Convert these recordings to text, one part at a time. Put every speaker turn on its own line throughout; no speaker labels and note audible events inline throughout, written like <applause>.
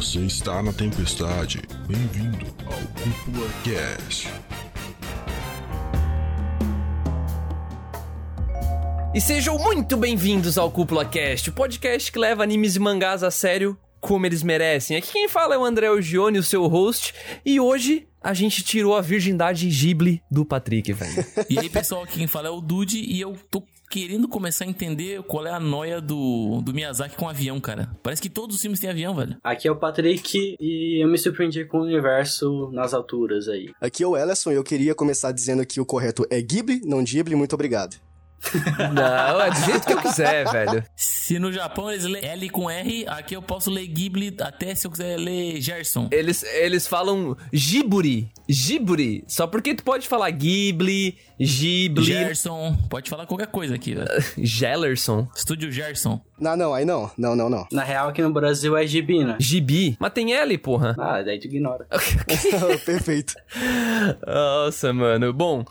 Você está na tempestade. Bem-vindo ao Cúpula Cast.
E sejam muito bem-vindos ao Cúpula Cast, o podcast que leva animes e mangás a sério como eles merecem. Aqui quem fala é o André Ogione, o seu host, e hoje a gente tirou a virgindade Ghibli do Patrick, velho.
E aí, pessoal, aqui quem fala é o Dude e eu tô querendo começar a entender qual é a noia do, do Miyazaki com avião, cara. Parece que todos os filmes têm avião, velho.
Aqui é o Patrick e eu me surpreendi com o universo nas alturas aí.
Aqui é o Ellison e eu queria começar dizendo que o correto é Ghibli, não Ghibli, muito obrigado.
Não, é do jeito que eu quiser, velho.
Se no Japão eles lêem L com R, aqui eu posso ler Ghibli até se eu quiser ler Gerson.
Eles, eles falam Ghibli, Ghibli, só porque tu pode falar Ghibli, Ghibli,
Gerson, pode falar qualquer coisa aqui, velho. <laughs>
Gellerson,
Estúdio Gerson.
Não, não, aí não. Não, não, não.
Na real, aqui no Brasil é gibi, né?
Gibi, mas tem L, porra.
Ah, daí tu ignora. <laughs> <laughs>
Perfeito.
Nossa, mano. Bom,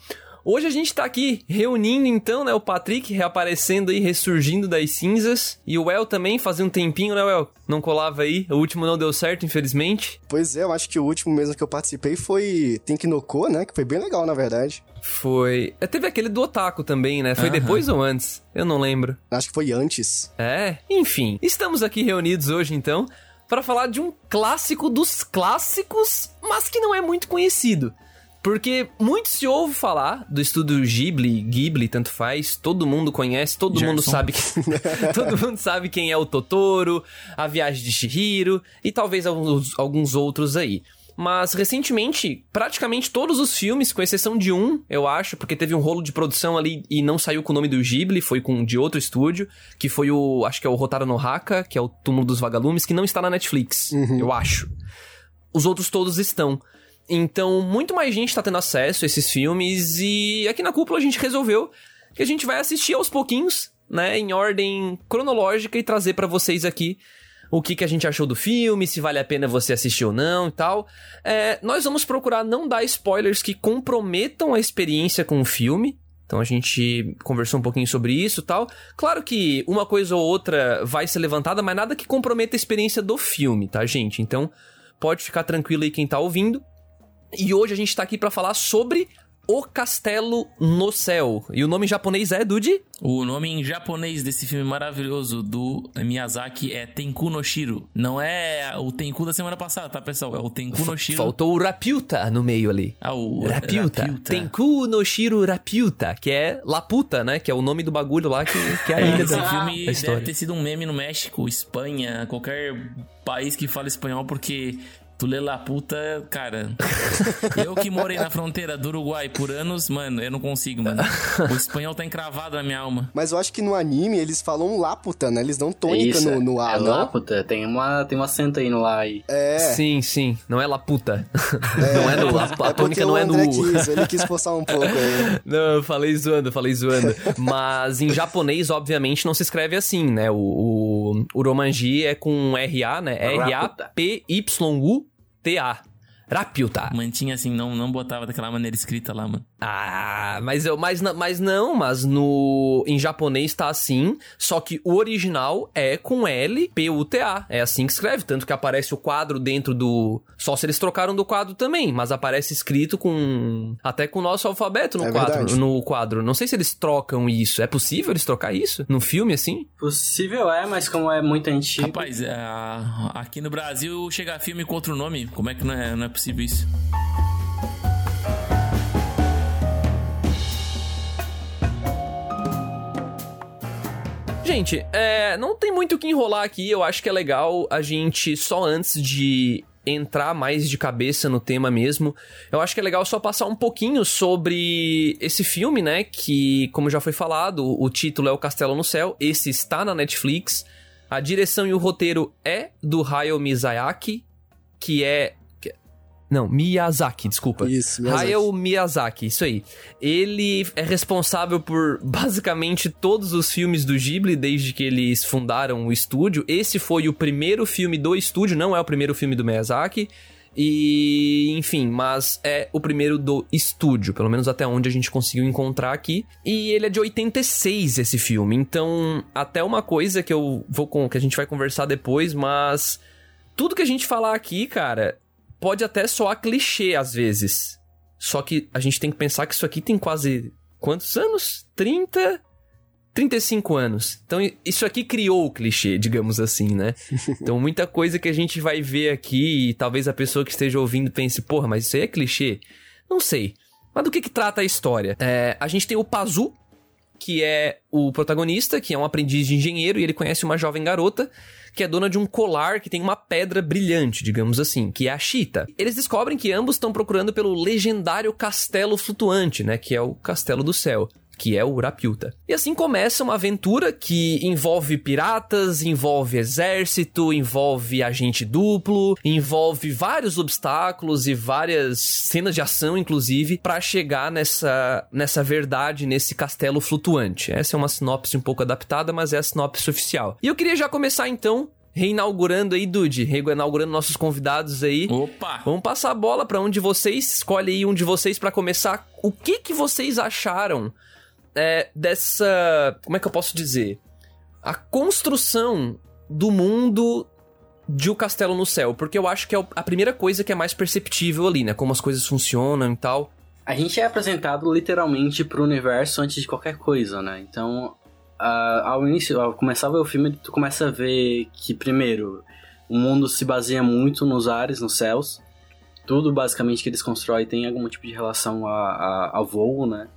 hoje a gente tá aqui reunindo então, né, o Patrick reaparecendo aí, ressurgindo das cinzas, e o El também fazia um tempinho, né, El? Não colava aí, o último não deu certo, infelizmente.
Pois é, eu acho que o último mesmo que eu participei foi Tenkinoko, né? Que foi bem legal, na verdade.
Foi... é, Teve aquele do Otaku também, né? Foi
Aham.
depois ou antes? Eu não lembro.
Acho que foi antes.
É, enfim. Estamos aqui reunidos hoje então para falar de um clássico dos clássicos, mas que não é muito conhecido. Porque muito se ouve falar do estúdio Ghibli, Ghibli, tanto faz, todo mundo conhece, todo mundo
Gerson.
sabe que, <laughs> todo mundo sabe quem é o Totoro, a Viagem de Chihiro e talvez alguns, alguns outros aí. Mas recentemente, praticamente todos os filmes, com exceção de um, eu acho, porque teve um rolo de produção ali e não saiu com o nome do Ghibli, foi com de outro estúdio, que foi o, acho que é o Rotaro no Haka, que é o Túmulo dos Vagalumes, que não está na Netflix, eu acho. Os outros todos estão. Então, muito mais gente tá tendo acesso a esses filmes e aqui na cúpula a gente resolveu que a gente vai assistir aos pouquinhos, né, em ordem cronológica e trazer pra vocês aqui o que, que a gente achou do filme, se vale a pena você assistir ou não e tal. É, nós vamos procurar não dar spoilers que comprometam a experiência com o filme. Então a gente conversou um pouquinho sobre isso tal. Claro que uma coisa ou outra vai ser levantada, mas nada que comprometa a experiência do filme, tá, gente? Então pode ficar tranquilo aí quem tá ouvindo. E hoje a gente tá aqui pra falar sobre O Castelo no Céu. E o nome em japonês é Dude?
O nome em japonês desse filme maravilhoso do Miyazaki é Tenku no Shiro. Não é o Tenku da semana passada, tá, pessoal? É o Tenku no Shiro.
Faltou o Rapiuta no meio ali.
Ah, o
Rapiuta. Tenku no Shiro Rapiuta, que é Laputa, né? Que é o nome do bagulho lá que, que é a
É,
ilha
esse
da,
filme
da história.
deve ter sido um meme no México, Espanha, qualquer país que fala espanhol, porque tu lê Laputa, cara. <laughs> eu que morei na fronteira do Uruguai por anos, mano, eu não consigo, mano. O espanhol tá encravado na minha alma.
Mas eu acho que no anime eles falam Laputa, né? Eles dão tônica
Isso,
no, no A,
é
não?
lá, puta. Tem, uma, tem um acento aí no lá aí.
É.
Sim, sim. Não é Laputa. <laughs> não é no... A, a
É
tônica
o
não é no...
Quis, ele quis forçar um pouco aí. <laughs>
Não, eu falei zoando, eu falei zoando. Mas em japonês, obviamente, não se escreve assim, né? O, o Uromanji é com R-A, né? det er Rapiuta.
Mantinha assim, não, não botava daquela maneira escrita lá, mano.
Ah, mas, eu, mas, mas não, mas no em japonês tá assim, só que o original é com L, P, U, T, A. É assim que escreve, tanto que aparece o quadro dentro do. Só se eles trocaram do quadro também, mas aparece escrito com. Até com o nosso alfabeto no
É
quadro.
verdade.
No quadro. Não sei se eles trocam isso. É possível eles trocar isso? No filme, assim?
Possível é, mas como é muito antigo.
Rapaz, é, aqui no Brasil chega filme com outro nome. Como é que não é, não é possível isso?
Gente, é, não tem muito o que enrolar aqui. Eu acho que é legal a gente, só antes de entrar mais de cabeça no tema mesmo, eu acho que é legal só passar um pouquinho sobre esse filme, né? Que, como já foi falado, o título é O Castelo no Céu. Esse está na Netflix. A direção e o roteiro é do Hayao Miyazaki, que é. Não, Miyazaki, desculpa.
Isso, Miyazaki.
Hayao Miyazaki, isso aí. Ele é responsável por <laughs> basicamente todos os filmes do Ghibli desde que eles fundaram o estúdio. Esse foi o primeiro filme do estúdio, não é o primeiro filme do Miyazaki. E, enfim, mas é o primeiro do estúdio, pelo menos até onde a gente conseguiu encontrar aqui. E ele é de 86 esse filme. Então, até uma coisa que eu vou com que a gente vai conversar depois, mas tudo que a gente falar aqui, cara, pode até soar clichê às vezes. Só que a gente tem que pensar que isso aqui tem quase quantos anos? 30, 35 anos. Então isso aqui criou o clichê, digamos assim, né? <laughs> Então muita coisa que a gente vai ver aqui e talvez a pessoa que esteja ouvindo pense, porra, mas isso aí é clichê? Não sei. Mas do que que trata a história? É, a gente tem o Pazu, que é o protagonista, que é um aprendiz de engenheiro e ele conhece uma jovem garota que é dona de um colar que tem uma pedra brilhante, digamos assim, que é a Chita. Eles descobrem que ambos estão procurando pelo legendário castelo flutuante, né, que é o Castelo do Céu que é o Urapiuta. E assim começa uma aventura que envolve piratas, envolve exército, envolve agente duplo, envolve vários obstáculos e várias cenas de ação, inclusive, para chegar nessa, nessa verdade, nesse castelo flutuante. Essa é uma sinopse um pouco adaptada, mas é a sinopse oficial. E eu queria já começar então reinaugurando aí, Dude, reinaugurando nossos convidados aí.
Opa!
Vamos passar a bola para um de vocês, escolhe aí um de vocês para começar. O que que vocês acharam é, dessa. Como é que eu posso dizer? A construção do mundo de O Castelo no Céu. Porque eu acho que é a primeira coisa que é mais perceptível ali, né? Como as coisas funcionam e tal.
A gente é apresentado literalmente pro universo antes de qualquer coisa, né? Então, uh, ao início, ao começar a ver o filme, tu começa a ver que, primeiro, o mundo se baseia muito nos ares, nos céus. Tudo, basicamente, que eles constroem tem algum tipo de relação a, a, a voo, né?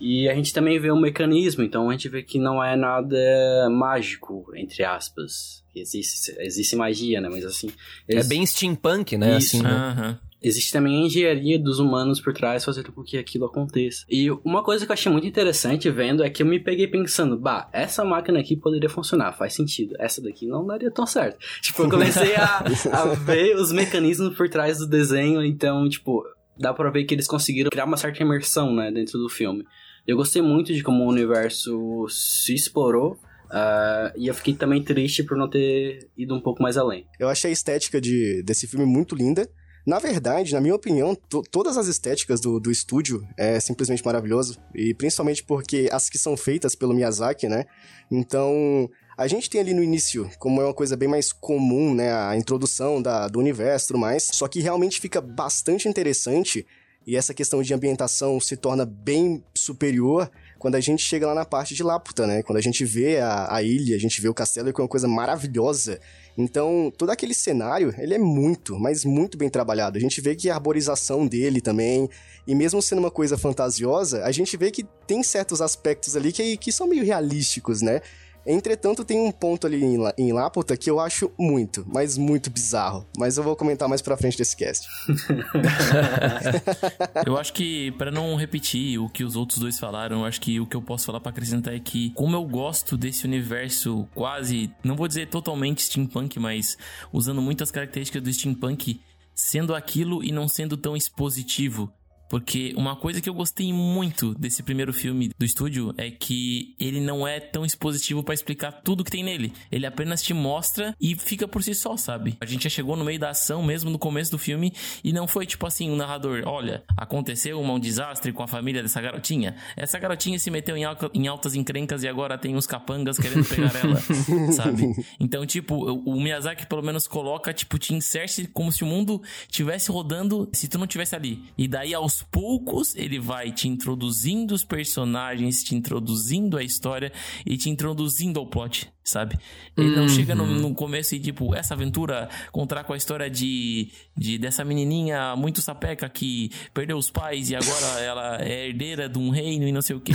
E a gente também vê um mecanismo, então a gente vê que não é nada mágico, entre aspas. Existe, existe magia, né? Mas assim.
Eles... É bem steampunk, né?
Isso,
assim,
né? Uhum.
Existe também a engenharia dos humanos por trás fazendo com que aquilo aconteça. E uma coisa que eu achei muito interessante vendo é que eu me peguei pensando, bah, essa máquina aqui poderia funcionar, faz sentido. Essa daqui não daria tão certo. <laughs> Tipo, eu comecei a, a <laughs> ver os mecanismos por trás do desenho, então, tipo, dá pra ver que eles conseguiram criar uma certa imersão, né, dentro do filme. Eu gostei muito de como o universo se explorou. Uh, e eu fiquei também triste por não ter ido um pouco mais além.
Eu achei a estética de, desse filme muito linda. Na verdade, na minha opinião, to todas as estéticas do, do estúdio é simplesmente maravilhoso. E principalmente porque as que são feitas pelo Miyazaki, né? Então, a gente tem ali no início, como é uma coisa bem mais comum, né? A introdução da, do universo e tudo mais. Só que realmente fica bastante interessante e essa questão de ambientação se torna bem superior quando a gente chega lá na parte de Laputa, né? Quando a gente vê a, a ilha, a gente vê o castelo, que é uma coisa maravilhosa. Então, todo aquele cenário, ele é muito, mas muito bem trabalhado. A gente vê que a arborização dele também, e mesmo sendo uma coisa fantasiosa, a gente vê que tem certos aspectos ali que, que são meio realísticos, né? Entretanto, tem um ponto ali em, em Laputa que eu acho muito, mas muito bizarro. Mas eu vou comentar mais pra frente desse cast. <laughs>
eu acho que, para não repetir o que os outros dois falaram, eu acho que o que eu posso falar para acrescentar é que, como eu gosto desse universo quase, não vou dizer totalmente steampunk, mas usando muitas características do steampunk, sendo aquilo e não sendo tão expositivo. Porque uma coisa que eu gostei muito desse primeiro filme do estúdio é que ele não é tão expositivo para explicar tudo que tem nele. Ele apenas te mostra e fica por si só, sabe? A gente já chegou no meio da ação mesmo no começo do filme e não foi tipo assim, um narrador, olha, aconteceu um desastre com a família dessa garotinha. Essa garotinha se meteu em, alta, em altas encrencas e agora tem uns capangas querendo pegar ela, <laughs> sabe? Então, tipo, o Miyazaki pelo menos coloca, tipo, te inserte como se o mundo tivesse rodando se tu não tivesse ali. E daí aos poucos ele vai te introduzindo os personagens, te introduzindo a história e te introduzindo ao plot, sabe? Ele uhum. não chega no, no, começo e tipo, essa aventura contar com a história de, de dessa menininha muito sapeca que perdeu os pais e agora <laughs> ela é herdeira de um reino e não sei o que.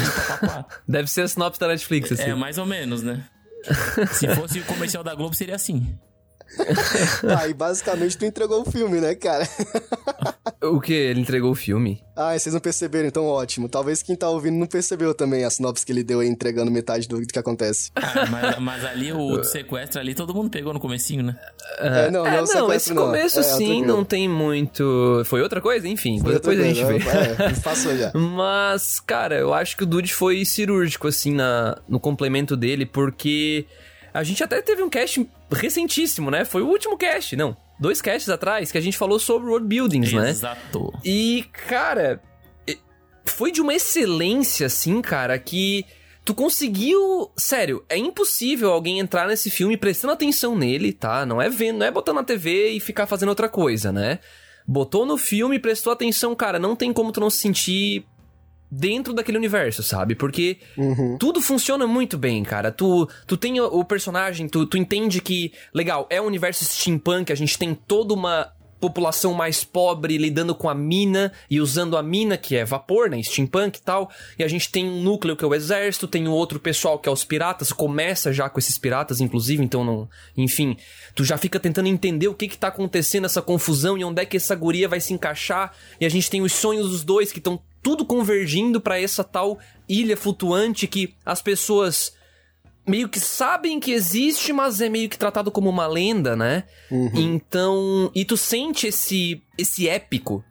Deve ser a sinopse da Netflix,
assim. É, mais ou menos, né? <laughs> Se fosse o comercial da Globo, seria assim.
ah, e basicamente tu entregou o filme, né, cara? <laughs>
o que? Ele entregou o filme?
Ah, vocês não perceberam, então ótimo. Talvez quem tá ouvindo não percebeu também a sinopse que ele deu aí entregando metade do que acontece.
Ah, mas, mas, ali o <laughs> sequestro ali, todo mundo pegou no comecinho, né?
É, não, não, é, não esse não. começo é, sim não tem muito... Foi outra coisa? Enfim, foi depois a gente vê.
É, faço já. <laughs>
mas, cara, eu acho que o Dude foi cirúrgico, assim, na, no complemento dele, porque... A gente até teve um cast recentíssimo, né? Foi o último cast, não. Dois casts atrás que a gente falou sobre world buildings,
Exato.
né?
Exato.
E, cara, foi de uma excelência, assim, cara, que tu conseguiu. Sério, é impossível alguém entrar nesse filme prestando atenção nele, tá? Não é vendo, não é botando na TV e ficar fazendo outra coisa, né? Botou no filme, prestou atenção, cara, não tem como tu não se sentir dentro daquele universo, sabe? Porque
Uhum.
tudo funciona muito bem, cara. Tu, tu tem o, o personagem, tu, tu entende que, legal, é um universo steampunk, a gente tem toda uma população mais pobre lidando com a mina e usando a mina, que é vapor, né? Steampunk e tal. E a gente tem um núcleo que é o exército, tem um outro pessoal que é os piratas, começa já com esses piratas, inclusive, então não. Enfim, tu já fica tentando entender o que que tá acontecendo, essa confusão e onde é que essa guria vai se encaixar. E a gente tem os sonhos dos dois que estão tudo convergindo pra essa tal ilha flutuante que as pessoas meio que sabem que existe, mas é meio que tratado como uma lenda, né? Então, e tu sente esse esse épico,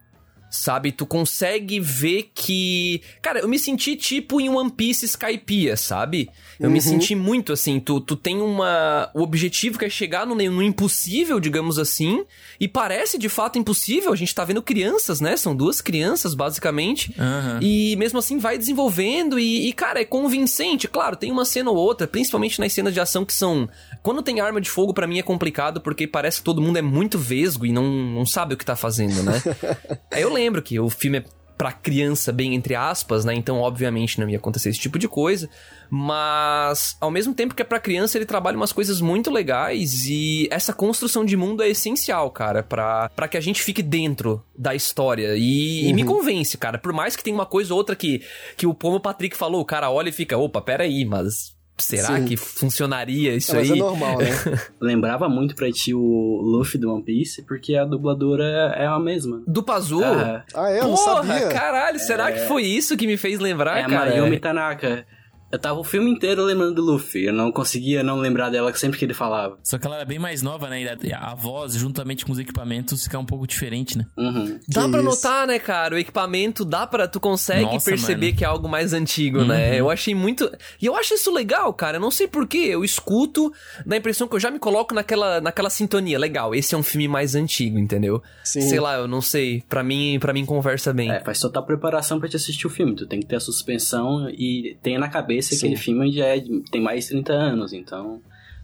sabe? Tu consegue ver que, cara, eu me senti tipo em One Piece Skypiea, sabe? Eu me senti muito assim, tu, tu tem uma o objetivo que é chegar no, no impossível, digamos assim, e parece de fato impossível. A gente tá vendo crianças, né? São duas crianças basicamente.
Aham.
E mesmo assim vai desenvolvendo e, e, cara, é convincente. Claro, tem uma cena ou outra, principalmente nas cenas de ação que são. Quando tem arma de fogo, pra mim é complicado porque parece que todo mundo é muito vesgo e não, não sabe o que tá fazendo, né? <laughs> Aí eu lembro que o filme é pra criança, bem entre aspas, né? Então, obviamente, não ia acontecer esse tipo de coisa. Mas, ao mesmo tempo que é pra criança, ele trabalha umas coisas muito legais e essa construção de mundo é essencial, cara, pra, pra que a gente fique dentro da história. E, e me convence, cara. Por mais que tenha uma coisa ou outra que, que o como o Patrick falou, o cara olha e fica, opa, peraí, mas. Será
Sim.
que funcionaria isso
É, mas
aí?
é normal, né? <laughs>
Lembrava muito pra ti o Luffy do One Piece, porque a dubladora é a mesma.
Do Pazu?
Ah,
Ah, é? Eu não
Porra,
sabia.
caralho, será que foi isso que me fez lembrar,
é a
cara?
Mayumi Tanaka. Eu tava o filme inteiro lembrando do Luffy. Eu não conseguia não lembrar dela sempre que ele falava.
Só que ela era bem mais nova, né? E a voz, juntamente com os equipamentos, fica um pouco diferente, né?
Uhum.
Dá
Que
pra
isso.
notar, né, cara? O equipamento dá pra. Tu consegue
Nossa,
perceber
mano.
que é algo mais antigo, né?
Uhum.
Eu achei muito. E eu acho isso legal, cara. Eu não sei porquê. Eu escuto, dá a impressão que eu já me coloco naquela, naquela sintonia. Legal, esse é um filme mais antigo, entendeu?
Sim.
Sei lá, eu não sei. Pra mim, para mim conversa bem.
É, faz total preparação pra te assistir o filme. Tu tem que ter a suspensão e tenha na cabeça
Sim.
aquele filme já é, tem mais de 30 anos, então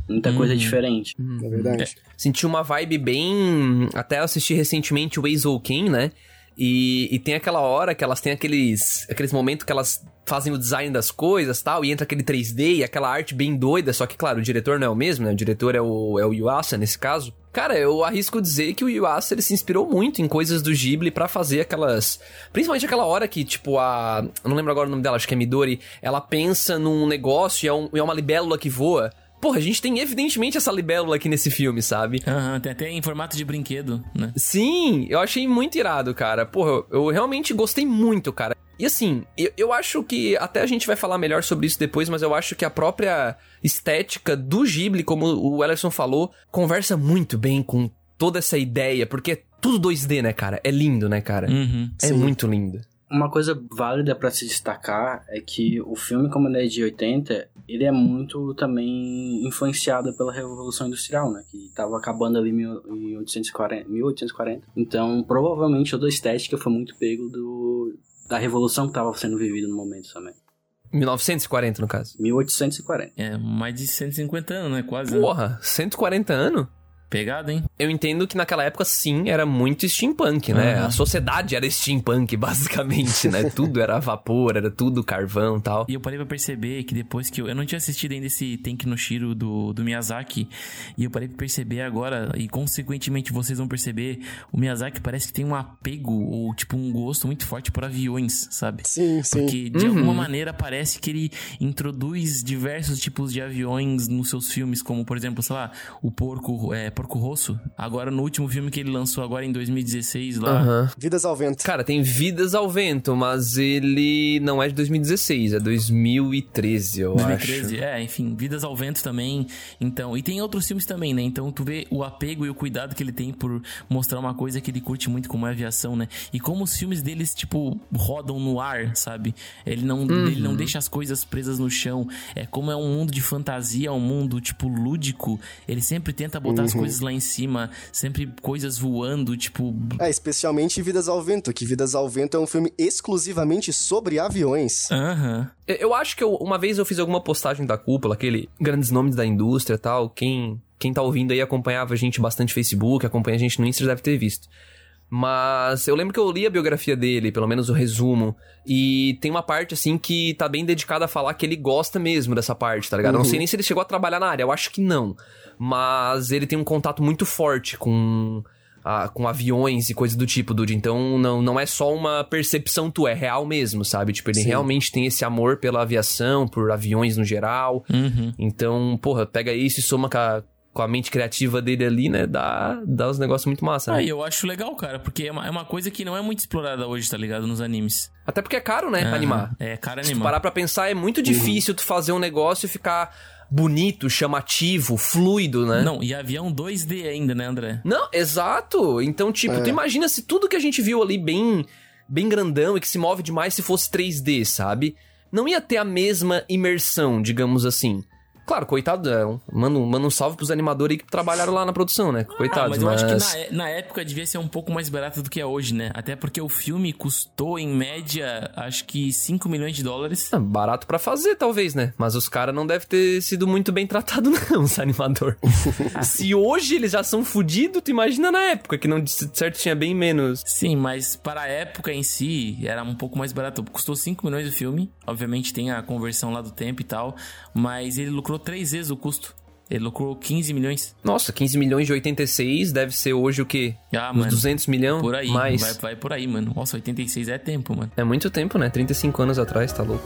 muita coisa é
Uhum.
diferente.
É verdade.
Senti uma vibe bem. Até eu assisti recentemente o Weasel King, né? E, e tem aquela hora que elas têm aqueles, aqueles momentos que elas fazem o design das coisas tal, e entra aquele 3D e aquela arte bem doida, só que, claro, o diretor não é o mesmo, né? O diretor é o, é o Yuasa nesse caso. Cara, eu arrisco dizer que o Yuasa ele se inspirou muito em coisas do Ghibli pra fazer aquelas. Principalmente aquela hora que, tipo, a. Eu não lembro agora o nome dela, acho que é Midori. Ela pensa num negócio e é, um- e é uma libélula que voa. Porra, a gente tem evidentemente essa libélula aqui nesse filme, sabe?
Aham, tem até em formato de brinquedo, né?
Sim, eu achei muito irado, cara. Porra, eu realmente gostei muito, cara. E assim, eu, eu acho que até a gente vai falar melhor sobre isso depois, mas eu acho que a própria estética do Ghibli, como o Ellerson falou, conversa muito bem com toda essa ideia, porque é tudo 2D, né, cara? É lindo, né, cara?
Uhum.
É
Sim.
muito lindo.
Uma coisa válida pra se destacar é que o filme, como ele é de 80, ele é muito também influenciado pela Revolução Industrial, né? Que tava acabando ali em 1840. 1840. Então, provavelmente toda a estética foi muito pego do, da revolução que tava sendo vivida no momento também.
1940, no caso.
1840.
É mais de 150 anos, né? Quase. né?
Porra, 140 anos?
Pegado, hein?
Eu entendo que naquela época, sim, era muito steampunk, né?
Aham.
A sociedade era steampunk, <laughs> basicamente, né? tudo era vapor, era tudo carvão e tal.
E eu parei pra perceber que depois que eu. Eu não tinha assistido ainda esse Tenki no Shiro do, do Miyazaki. E eu parei pra perceber agora, e consequentemente vocês vão perceber, o Miyazaki parece que tem um apego, ou tipo, um gosto muito forte por aviões, sabe?
Sim, sim.
Porque de
Uhum.
alguma maneira parece que ele introduz diversos tipos de aviões nos seus filmes, como por exemplo, sei lá, o Porco, é, Porco Rosso. Agora no último filme que ele lançou agora em 2016 lá.
Vidas ao vento.
Cara, tem Vidas ao Vento, mas ele não é de 2016, é 2013, eu
2013,
acho.
é, enfim, Vidas ao Vento também. Então, e tem outros filmes também, né? Então tu vê o apego e o cuidado que ele tem por mostrar uma coisa que ele curte muito como é a aviação, né? E como os filmes deles, tipo, rodam no ar, sabe? Ele não, ele não deixa as coisas presas no chão. É como é um mundo de fantasia, um mundo, tipo, lúdico. Ele sempre tenta botar as coisas coisas lá em cima, sempre coisas voando, tipo.
É, especialmente Vidas ao Vento, que Vidas ao Vento é um filme exclusivamente sobre aviões.
Aham.
Eu- Eu acho que eu- uma vez eu fiz alguma postagem da cúpula, aquele grandes nomes da indústria e tal. Quem, quem tá ouvindo aí acompanhava a gente bastante no Facebook, acompanha a gente no Insta deve ter visto. Mas eu lembro que eu li a biografia dele, pelo menos o resumo, e tem uma parte assim que tá bem dedicada a falar que ele gosta mesmo dessa parte, tá ligado? Eu não sei nem se ele chegou a trabalhar na área, eu acho que não. Mas ele tem um contato muito forte com ah, com aviões e coisas do tipo, Dude. Então não, não é só uma percepção tua, é real mesmo, sabe? Tipo, ele
Sim.
realmente tem esse amor pela aviação, por aviões no geral.
Uhum.
Então, porra, pega isso e soma com a, com a mente criativa dele ali, né? Dá, dá uns negócios muito massa,
Ah,
né?
eu acho legal, cara, porque é uma, é uma coisa que não é muito explorada hoje, tá ligado? Nos animes.
Até porque é caro, né?
Aham.
Animar.
É, cara,
Se tu
animar.
parar pra pensar, é muito difícil tu fazer um negócio e ficar bonito, chamativo, fluido, né?
Não, e avião 2D ainda, né, André?
Não, exato. Então, tipo,
É.
tu imagina se tudo que a gente viu ali bem, bem grandão e que se move demais se fosse 3D, sabe? Não ia ter a mesma imersão, digamos assim. Claro, coitado, é, um- manda, um- manda um salve pros animadores aí que trabalharam lá na produção, né?
Ah,
Coitados,
mas eu
mas...
acho que na, é- na época devia ser um pouco mais barato do que é hoje, né? Até porque o filme custou, em média, acho que 5 milhões de dólares.
Ah, Barato pra fazer, talvez, né? Mas os caras não devem ter sido muito bem tratados, <laughs> não, os animador. <laughs> Se hoje eles já são fudidos, tu imagina na época, que não de certo tinha bem menos.
Sim, mas para a época em si, era um pouco mais barato. Custou 5 milhões o filme. Obviamente tem a conversão lá do tempo e tal. Mas ele lucrou três vezes o custo. Ele lucrou 15 milhões.
Nossa, 15 milhões de 86 deve ser hoje o quê?
Ah,
Uns
mano.
200 milhões?
Por aí.
Mais.
Vai, vai por aí, mano. Nossa, 86 é tempo, mano.
É muito tempo, né? 35 anos atrás, tá louco.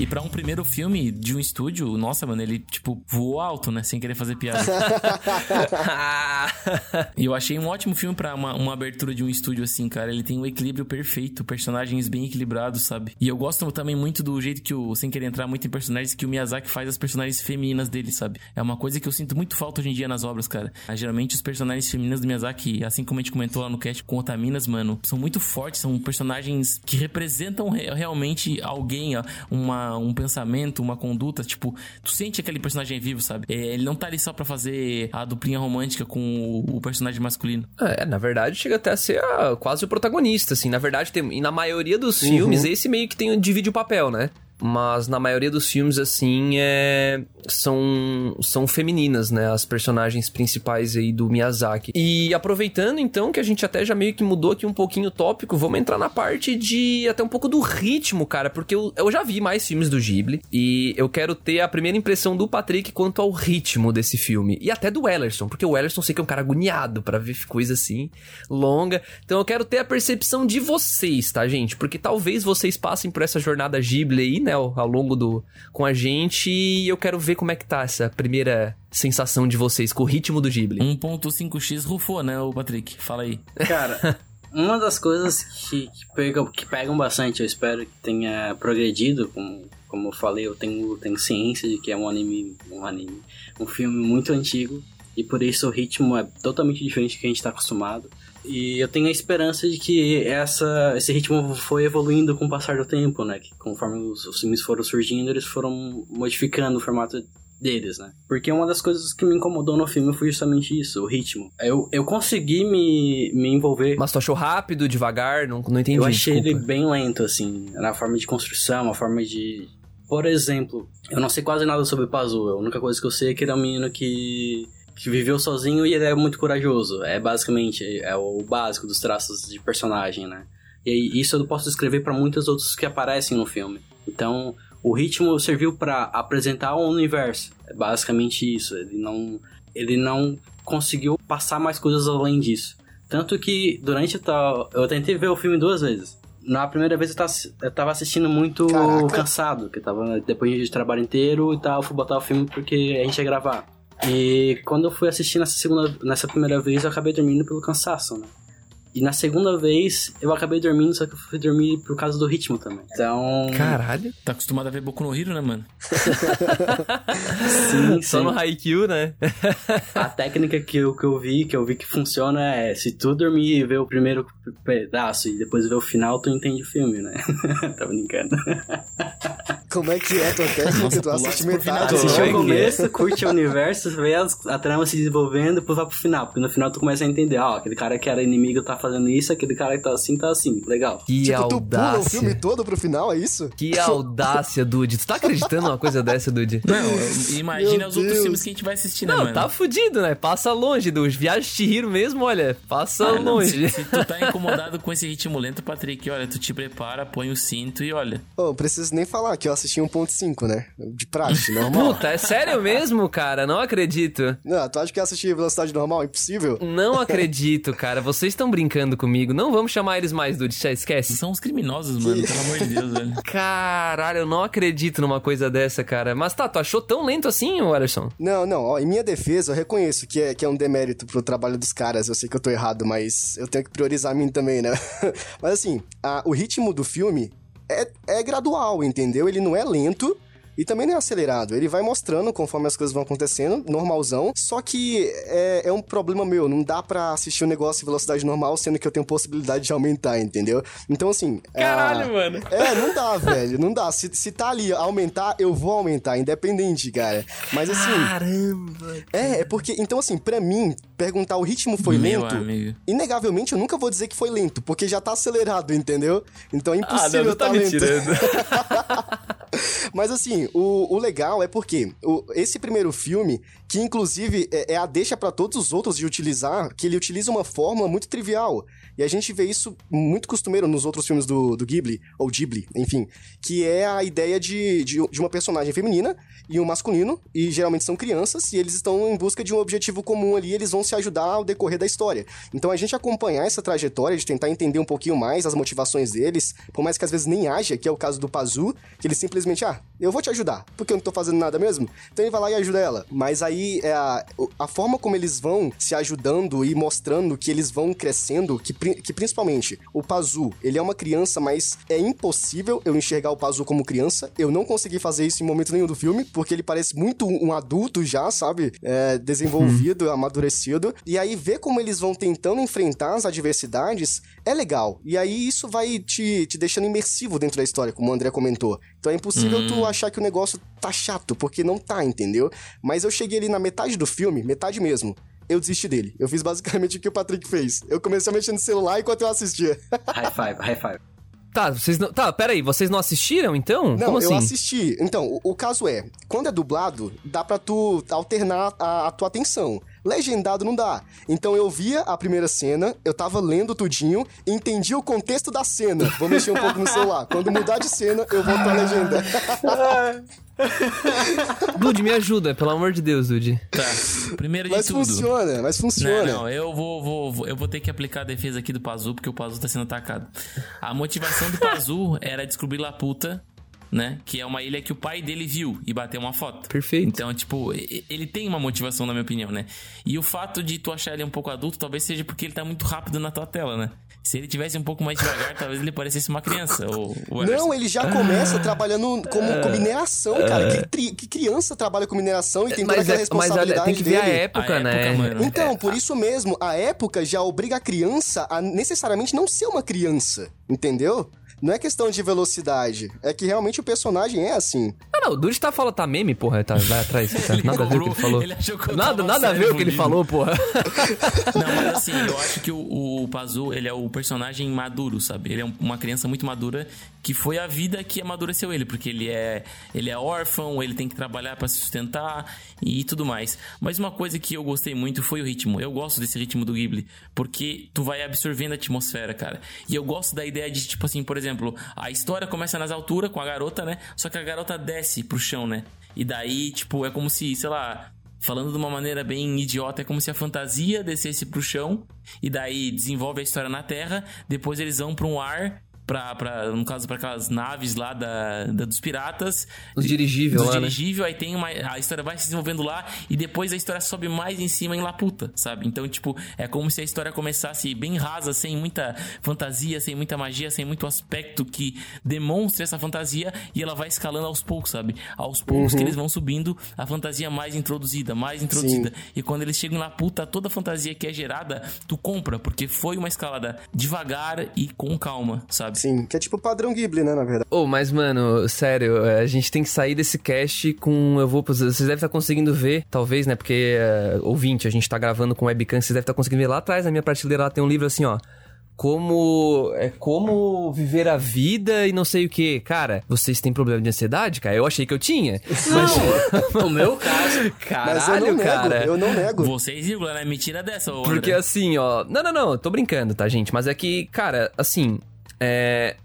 E pra um primeiro filme de um estúdio, nossa, mano, ele, tipo, voou alto, né? Sem querer fazer piada. <laughs> E eu achei um ótimo filme pra uma, uma abertura de um estúdio assim, cara. Ele tem um equilíbrio perfeito, personagens bem equilibrados, sabe? E eu gosto também muito do jeito que o, sem querer entrar muito em personagens, que o Miyazaki faz as personagens femininas dele, sabe? É uma coisa que eu sinto muito falta hoje em dia nas obras, cara. Ah, Geralmente os personagens femininos do Miyazaki, assim como a gente comentou lá no cast com Otaminas, mano, são muito fortes, são personagens que representam re- realmente alguém, ó, uma, um pensamento, uma conduta, tipo, tu sente aquele personagem vivo, sabe? É, ele não tá ali só pra fazer a duplinha romântica com o, o personagem masculino.
É, na verdade, chega até a ser ah, quase o protagonista, assim. Na verdade, tem, e na maioria dos filmes, esse meio que tem, divide o papel, né? Mas na maioria dos filmes, assim, é... são, são femininas, né? As personagens principais aí do Miyazaki. E aproveitando, então, que a gente até já meio que mudou aqui um pouquinho o tópico, vamos entrar na parte de até um pouco do ritmo, cara. Porque eu, eu já vi mais filmes do Ghibli. E eu quero ter a primeira impressão do Patrick quanto ao ritmo desse filme. E até do Ellerson, porque o Ellerson sei que é um cara agoniado pra ver coisa assim, longa. Então eu quero ter a percepção de vocês, tá, gente? Porque talvez vocês passem por essa jornada Ghibli aí, né, ao, ao longo do. com a gente. E eu quero ver como é que tá essa primeira sensação de vocês com o ritmo do Ghibli.
1.5x rufou, né, o Patrick? Fala aí. <laughs>
Cara, uma das coisas que, que, pegam, que pegam bastante, eu espero que tenha progredido, como, como eu falei, eu tenho, tenho ciência de que é um anime, um anime, um filme muito antigo, e por isso o ritmo é totalmente diferente do que a gente está acostumado. E eu tenho a esperança de que essa, esse ritmo foi evoluindo com o passar do tempo, né? Que conforme os, os filmes foram surgindo, eles foram modificando o formato deles, né? Porque uma das coisas que me incomodou no filme foi justamente isso, o ritmo. Eu, eu consegui me, me envolver.
Mas tu achou rápido, devagar? Não, não entendi.
eu achei
desculpa.
ele bem lento, assim, na forma de construção, a forma de. Por exemplo, eu não sei quase nada sobre o Pazu. A única coisa que eu sei é que ele é um menino que, que viveu sozinho e ele é muito corajoso. É basicamente é o básico dos traços de personagem, né? E isso eu posso descrever para muitos outros que aparecem no filme. Então, o ritmo serviu para apresentar o universo. É basicamente isso. Ele não, ele não conseguiu passar mais coisas além disso. Tanto que durante tal. Eu tentei ver o filme duas vezes. Na primeira vez eu tava, eu tava assistindo muito
Caraca.
cansado, que eu tava depois de trabalho inteiro e tal, fui botar o filme porque a gente ia gravar. E quando eu fui assistir nessa segunda, nessa primeira vez, eu acabei dormindo pelo cansaço, né? E na segunda vez eu acabei dormindo, só que eu fui dormir por causa do ritmo também. Então.
Caralho.
Tá acostumado a ver Boku no Hero, né, mano? <laughs>
Sim,
Só
sim.
no Haikyuu, né?
A técnica que eu, que eu vi, que eu vi que funciona é se tu dormir e ver o primeiro pedaço e depois ver o final, tu entende o filme, né? <laughs> tá brincando.
Como é que é a tua técnica? tu assiste metade,
final.
Assiste
né?
aí.
No começo, curte o universo, vê as- a trama se desenvolvendo, depois vai pro final. Porque no final tu começa a entender, ó, aquele cara que era inimigo tá fazendo isso, aquele cara que tá assim, tá assim. Legal.
Que
Tipo, tu pula o filme
audácia.
todo pro final, é isso?
Que audácia, Dude. Tu tá acreditando numa coisa dessa, Dude?
Não, imagina
Meu
os outros filmes que a gente vai assistir, né,
Não,
mano?
tá fudido, né? Passa longe dos viagens de Chihiro mesmo, olha. Passa
Ah, não,
longe.
se, se tu tá incomodado com esse ritmo lento, Patrick, olha, tu te prepara, põe o cinto e olha.
Ô, não preciso nem falar que eu assisti 1.5, né? De praxe, <laughs> normal.
Puta, é sério mesmo, cara? Não acredito.
Não, tu acha que eu assisti velocidade normal? Impossível.
Não acredito, cara. Vocês estão brincando comigo. Não vamos chamar eles mais, Dude. Já esquece.
São os criminosos, mano, pelo amor de Deus, velho. <laughs>
Caralho, eu não acredito numa coisa dessa, cara. Mas tá, tu achou tão lento assim, Alisson?
Não, não, ó, em minha defesa, eu reconheço que é, que é um demérito pro trabalho dos caras. Eu sei que eu tô errado, mas eu tenho que priorizar a mim também, né? <laughs> mas assim, a- o ritmo do filme é, é gradual, entendeu? Ele não é lento. E também não é acelerado, ele vai mostrando conforme as coisas vão acontecendo, normalzão. Só que é, é um problema meu, não dá pra assistir o negócio em velocidade normal, sendo que eu tenho possibilidade de aumentar, entendeu? Então, assim. a-
mano. <laughs>
é, não dá, velho, não dá. Se, se tá ali aumentar, eu vou aumentar, independente, cara. Mas assim.
Caramba.
É, é porque, então assim, pra mim, perguntar o ritmo foi
Meu
lento,
amigo.
inegavelmente eu nunca vou dizer que foi lento, porque já tá acelerado, entendeu? Então é
Ah,
impossível
não, tu tá
tá
me
lento.
tirando. <laughs> <laughs>
Mas assim, o, o legal é porque o- esse primeiro filme, que inclusive é, é a deixa pra todos os outros de utilizar, que ele utiliza uma fórmula muito trivial. E a gente vê isso muito costumeiro nos outros filmes do, do Ghibli, ou Ghibli, enfim, que é a ideia de, de, de uma personagem feminina e um masculino, e geralmente são crianças, e eles estão em busca de um objetivo comum ali, eles vão se ajudar ao decorrer da história. Então a gente acompanhar essa trajetória, de tentar entender um pouquinho mais as motivações deles, por mais que às vezes nem haja, que é o caso do Pazu, que ele simplesmente, ah, eu vou te ajudar, porque eu não tô fazendo nada mesmo, então ele vai lá e ajuda ela. Mas aí é a, a forma como eles vão se ajudando e mostrando que eles vão crescendo, que, que principalmente o Pazu, ele é uma criança, mas é impossível eu enxergar o Pazu como criança. Eu não consegui fazer isso em momento nenhum do filme, porque ele parece muito um adulto já, sabe? É, desenvolvido, amadurecido. E aí ver como eles vão tentando enfrentar as adversidades é legal. E aí isso vai te, te deixando imersivo dentro da história, como o André comentou. Então é impossível tu achar que o negócio tá chato, porque não tá, entendeu? Mas eu cheguei ali na metade do filme, metade mesmo. Eu desisti dele. Eu fiz basicamente <laughs> o que o Patrick fez. Eu comecei a mexer no celular enquanto eu assistia. <laughs>
High five, high five.
Tá, vocês não. Tá, peraí, vocês não assistiram então?
Não,
Como assim?
eu assisti. Então, o, o caso é, quando é dublado, dá pra tu alternar a, a tua atenção. Legendado não dá. Então eu via a primeira cena, eu tava lendo tudinho, entendi o contexto da cena. Vou mexer um pouco no celular. Quando mudar de cena, eu volto à legenda. <laughs>
Dude, me ajuda, pelo amor de Deus, Dude.
Tá. Primeiro de
Mas
tudo.
funciona, mas
Não,
funciona.
não, eu vou, vou, vou- eu vou ter que aplicar a defesa aqui do Pazu, porque o Pazu tá sendo atacado. A motivação do Pazu <laughs> era descobrir Laputa, né? Que é uma ilha que o pai dele viu e bateu uma foto.
Perfeito.
Então, tipo, e- ele tem uma motivação, na minha opinião, né? E o fato de tu achar ele um pouco adulto, talvez seja porque ele tá muito rápido na tua tela, né? Se ele tivesse um pouco mais devagar, talvez ele parecesse uma criança. Ou, ou
Não, ele já começa trabalhando como,
Ah.
com mineração, cara. Que, tri- que criança trabalha com mineração e tem toda
Mas,
aquela
é, mas
responsabilidade
olha, tem que ver a
dele?
época,
A
né?
época, mano.
Então, por isso mesmo, a época já obriga a criança a necessariamente não ser uma criança, entendeu? Não é questão de velocidade, é que realmente o personagem é assim.
Ah, não, o Dude tá falando, tá meme, porra, tá, vai atrás. Tá, nada a ver o que ele falou.
ele
nada, nada a ver o que ele falou, porra.
Não, mas assim, eu acho que o, o Pazu, ele é o personagem maduro, sabe? Ele é um- uma criança muito madura que foi a vida que amadureceu ele, porque ele é, ele é órfão, ele tem que trabalhar pra se sustentar e tudo mais. Mas uma coisa que eu gostei muito foi o ritmo. Eu gosto desse ritmo do Ghibli, porque tu vai absorvendo a atmosfera, cara. E eu gosto da ideia de, tipo assim, por exemplo, a história começa nas alturas com a garota, né? Só que a garota desce pro chão, né? E daí, tipo, é como se, sei lá, Falando de uma maneira bem idiota, é como se a fantasia descesse pro chão e daí desenvolve a história na Terra, depois eles vão pra um ar pra, pra no caso, pra aquelas naves lá da, da dos piratas.
Os dirigíveis lá, né?
dirigível, aí tem uma. A história vai se desenvolvendo lá e depois a história sobe mais em cima em Laputa, sabe? Então, tipo, é como se a história começasse bem rasa, sem muita fantasia, sem muita magia, sem muito aspecto que demonstre essa fantasia e ela vai escalando aos poucos, sabe? Aos poucos que eles vão subindo a fantasia mais introduzida, mais introduzida. E quando eles chegam em Laputa, toda a fantasia que é gerada, tu compra, porque foi uma escalada devagar e com calma, sabe?
Sim, que é tipo o padrão Ghibli, né, na verdade.
Ô, mas, mano, sério, a gente tem que sair desse cast com. Eu vou. Vocês devem estar conseguindo ver, talvez, né? Porque, é, ouvinte, a gente tá gravando com webcam, vocês devem estar conseguindo ver lá atrás, na minha prateleira, lá tem um livro assim, ó. Como. É como viver a vida e não sei o que. Cara, vocês têm problema de ansiedade, cara? Eu achei que eu tinha.
Não, <laughs> no meu caso, <laughs>
Mas eu
Caralho,
não nego,
cara.
eu não nego.
Vocês, vírgula, né? Mentira dessa, ô
Porque
André.
assim, ó. Não, não, não, tô brincando, tá, gente? Mas é que, cara, assim. É.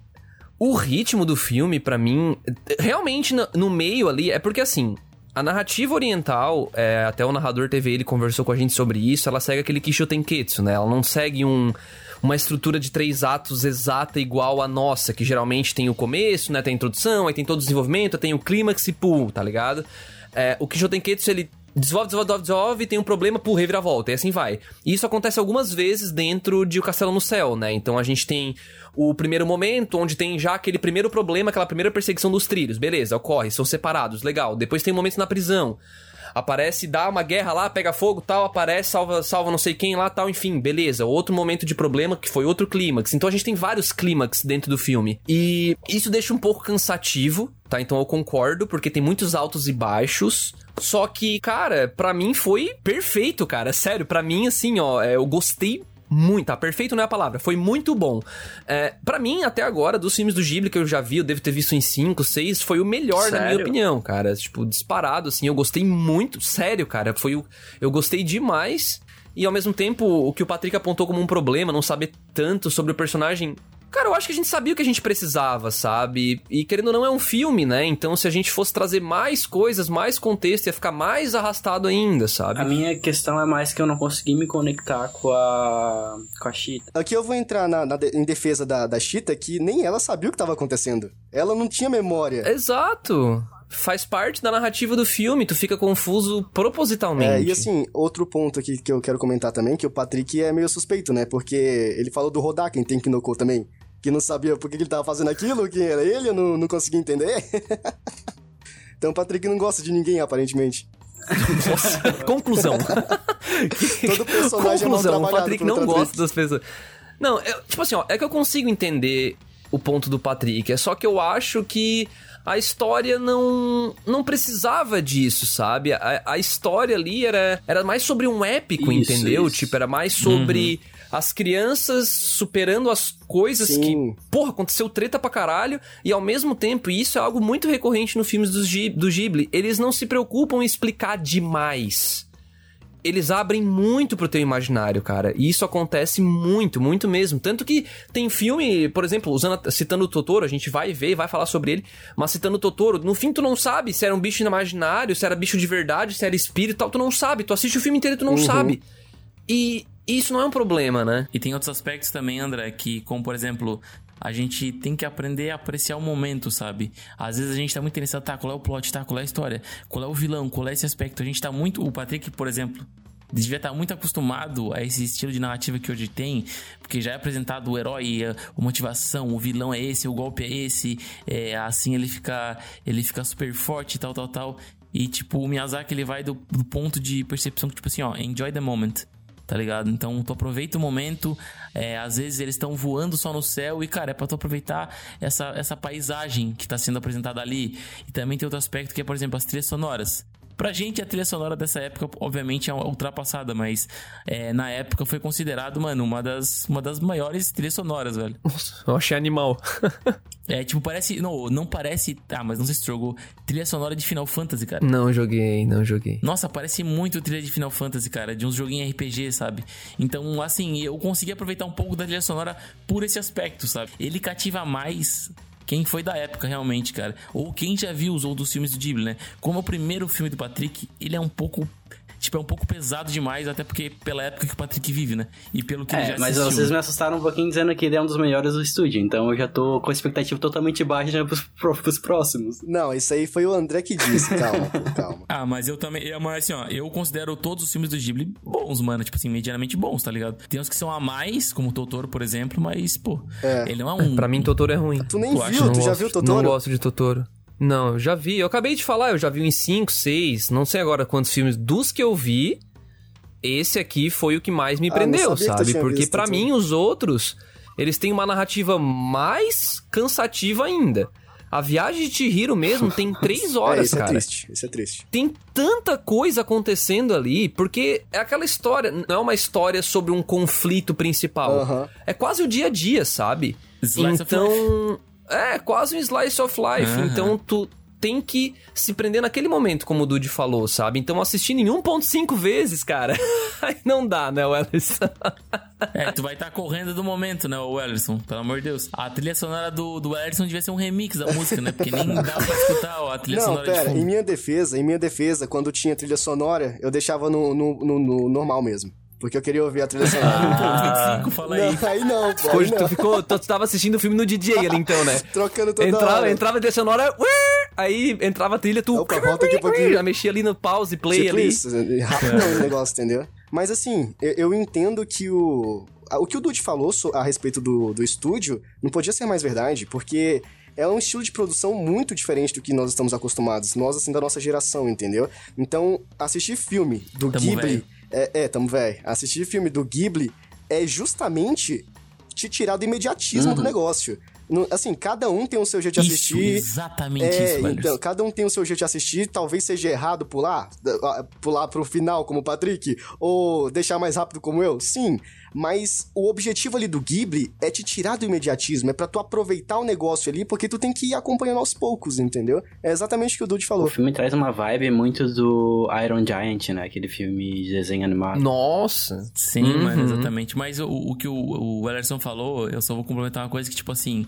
O ritmo do filme, pra mim, realmente no, meio ali, é porque assim. A narrativa oriental, é, até o narrador TV ele conversou com a gente sobre isso, ela segue aquele Kisho Tenketsu, né? Ela não segue um, uma estrutura de três atos exata igual a nossa, que geralmente tem o começo, né? Tem a introdução, aí tem todo o desenvolvimento, tem o clímax e pum, tá ligado? É, o Kisho Tenketsu, ele desenvolve, desenvolve, desenvolve, tem um problema, pum, reviravolta, e assim vai. E isso acontece algumas vezes dentro de O Castelo no Céu, né? Então a gente tem o primeiro momento, onde tem já aquele primeiro problema, aquela primeira perseguição dos trilhos. Beleza, ocorre, são separados, legal. Depois tem um momento na prisão. Aparece, dá uma guerra lá, pega fogo tal, aparece, salva, salva não sei quem lá tal, enfim, beleza. Outro momento de problema que foi outro clímax. Então a gente tem vários clímax dentro do filme. E isso deixa um pouco cansativo, tá? Então eu concordo, porque tem muitos altos e baixos. Só que, cara, pra mim foi perfeito, cara. Sério, pra mim, assim, ó, é, eu gostei muito, tá? Perfeito não é a palavra, foi muito bom. É, para mim, até agora, dos filmes do Ghibli que eu já vi, eu devo ter visto em 5, 6, foi o melhor, na minha
Sério?
opinião, cara. Tipo, disparado, assim, eu gostei muito, sério, cara. Foi o. Eu gostei demais. E ao mesmo tempo, o que o Patrick apontou como um problema, não saber tanto sobre o personagem. Cara, eu acho que a gente sabia o que a gente precisava, sabe? E querendo ou não, é um filme, né? Então, se a gente fosse trazer mais coisas, mais contexto, ia ficar mais arrastado ainda, sabe?
a minha questão é mais que eu não consegui me conectar com a. com a Cheetah.
Aqui eu vou entrar na, na de- em defesa da, da Cheetah, que nem ela sabia o que estava acontecendo. Ela não tinha memória.
Exato. Faz parte da narrativa do filme, tu fica confuso propositalmente.
É, e assim, outro ponto aqui que eu quero comentar também, que o Patrick é meio suspeito, né? Porque ele falou do Rodaken, tem Kinoko também. Que não sabia por que ele tava fazendo aquilo, quem era ele, eu não, não conseguia entender. <laughs> então o Patrick não gosta de ninguém, aparentemente. <laughs>
Nossa, conclusão. <laughs>
Todo personagem é
conclusão, o
trabalhado
Patrick não
Patrick.
gosta das pessoas. Não, é- tipo assim, ó, é que eu consigo entender o ponto do Patrick, é só que eu acho que a história não não precisava disso, sabe? A, a história ali era, era mais sobre um épico,
Isso,
entendeu?
isso.
Tipo, era mais sobre as crianças superando as coisas
Sim.
que, porra, aconteceu treta pra caralho, e ao mesmo tempo, e isso é algo muito recorrente nos filmes do, do Ghibli, eles não se preocupam em explicar demais eles abrem muito pro teu imaginário, cara. E isso acontece muito, muito mesmo. Tanto que tem filme, por exemplo, usando, a- citando o Totoro, a gente vai ver e vai falar sobre ele, mas citando o Totoro, no fim tu não sabe se era um bicho imaginário, se era bicho de verdade, se era espírito e tal, tu não sabe. Tu assiste o filme inteiro e tu não sabe. E isso não é um problema, né?
E tem outros aspectos também, André, que, como por exemplo, a gente tem que aprender a apreciar o momento, sabe? Às vezes a gente tá muito interessado, tá, qual é o plot, tá, qual é a história, qual é o vilão, qual é esse aspecto. A gente tá muito. O Patrick, por exemplo. Devia estar muito acostumado a esse estilo de narrativa que hoje tem, porque já é apresentado o herói, a, a motivação, o vilão é esse, o golpe é esse, é, assim ele fica, ele fica super forte, tal, tal, tal. E tipo, o Miyazaki ele vai do, do ponto de percepção que, tipo assim, ó, enjoy the moment tá ligado? Então tu aproveita o momento, é, às vezes eles estão voando só no céu e, cara, é pra tu aproveitar essa, essa paisagem que tá sendo apresentada ali. E também tem outro aspecto que é, por exemplo, as trilhas sonoras. Pra gente, a trilha sonora dessa época, obviamente, é ultrapassada, mas é, na época foi considerado, mano, uma das, uma das maiores trilhas sonoras, velho.
Eu achei animal. <laughs>
É, tipo, parece. Não, não parece. Ah, mas não sei se jogou. Trilha sonora de Final Fantasy, cara.
não joguei, não joguei.
Nossa, parece muito trilha de Final Fantasy, cara, de uns joguinhos RPG, sabe? Então, assim, eu consegui aproveitar um pouco da trilha sonora por esse aspecto, sabe? Ele cativa mais quem foi da época, realmente, cara. Ou quem já viu os outros filmes do Ghibli, né? Como o primeiro filme do Patrick, ele é um pouco tipo, é um pouco pesado demais, até porque pela época que o Patrick vive, né? E pelo que ele
É,
já
mas
assistiu.
vocês me assustaram um pouquinho dizendo que ele é um dos melhores do estúdio, então eu já tô com a expectativa totalmente baixa pros, pro- pros próximos.
Não, isso aí foi o André que disse. Calma, <laughs> calma.
Ah, mas eu também. é, Mas assim, ó, eu considero todos os filmes do Ghibli bons, mano. Tipo assim, medianamente bons, tá ligado? Tem uns que são a mais, como o Totoro, por exemplo, mas, pô, ele não é um.
Pra mim, Totoro é ruim.
Tu nem
Tu
viu,
Não
tu já
gosto-
viu Totoro?
Não gosto de Totoro. Não, eu já vi. Eu acabei de falar, eu já vi uns 5, 6, não sei agora quantos filmes. Dos que eu vi, esse aqui foi o que mais me
Ah,
prendeu, sabe? Porque
Totoro.
mim, os outros, eles têm uma narrativa mais cansativa ainda. A viagem de Chihiro mesmo tem <laughs> três
é,
horas,
isso é
cara.
triste, isso é triste.
tem tanta coisa acontecendo ali, porque é aquela história, não é uma história sobre um conflito principal.
Aham.
É quase o dia a dia, sabe?
Slice of
então, é quase um slice of life.
Aham.
Então tu tem que se prender naquele momento, como o Dude falou, sabe? Então assistindo em 1.5 vezes, cara, <laughs> aí não dá, né, Wellerson?
É, tu vai estar correndo do momento, né, o Ellerson? Pelo amor de Deus. A trilha sonora do, do Ellerson devia ser um remix da música, né? Porque nem dá pra escutar ó, a trilha
Não,
sonora
pera,
de fundo.
em minha defesa, em minha defesa, quando tinha trilha sonora, eu deixava no, no, no- no normal mesmo. Porque eu queria ouvir a trilha sonora.
Ah, 25, fala aí.
Não, aí não, pô, aí
Hoje tu
não.
ficou, tu tava assistindo o filme no DJ ali então, né? <laughs>
Trocando toda
Entrava,
hora.
entrava a trilha sonora, ué, aí entrava a trilha, tu
Opa, volta aqui um <laughs> pouquinho.
já mexia ali no pause, play
Tipo
ali.
isso, rapidão o negócio, entendeu? Mas assim, eu, eu entendo que o... O que o Dude falou a respeito do, do estúdio não podia ser mais verdade, porque é um estilo de produção muito diferente do que nós estamos acostumados. Nós, assim, da nossa geração, entendeu? Então, assistir filme do
Tamo
Ghibli...
velho.
É, é, tamo velho. Assistir filme do Ghibli é justamente te tirar do imediatismo do negócio. No- assim, cada um tem o seu jeito de
Isso,
assistir.
exatamente
É,
isso,
então, cada um tem o seu jeito de assistir. Talvez seja errado pular, pular pro final como o Patrick, ou deixar mais rápido como eu. Sim, mas o objetivo ali do Ghibli é te tirar do imediatismo, é pra tu aproveitar o negócio ali, porque tu tem que ir acompanhando aos poucos, entendeu? É exatamente o que o Dude
O
falou.
filme traz uma vibe muito do Iron Giant, né? Aquele filme de desenho animado.
Nossa.
Sim,
Uhum.
mano, exatamente. Mas o, o que o, o Ellerson falou, eu só vou complementar uma coisa que, tipo assim,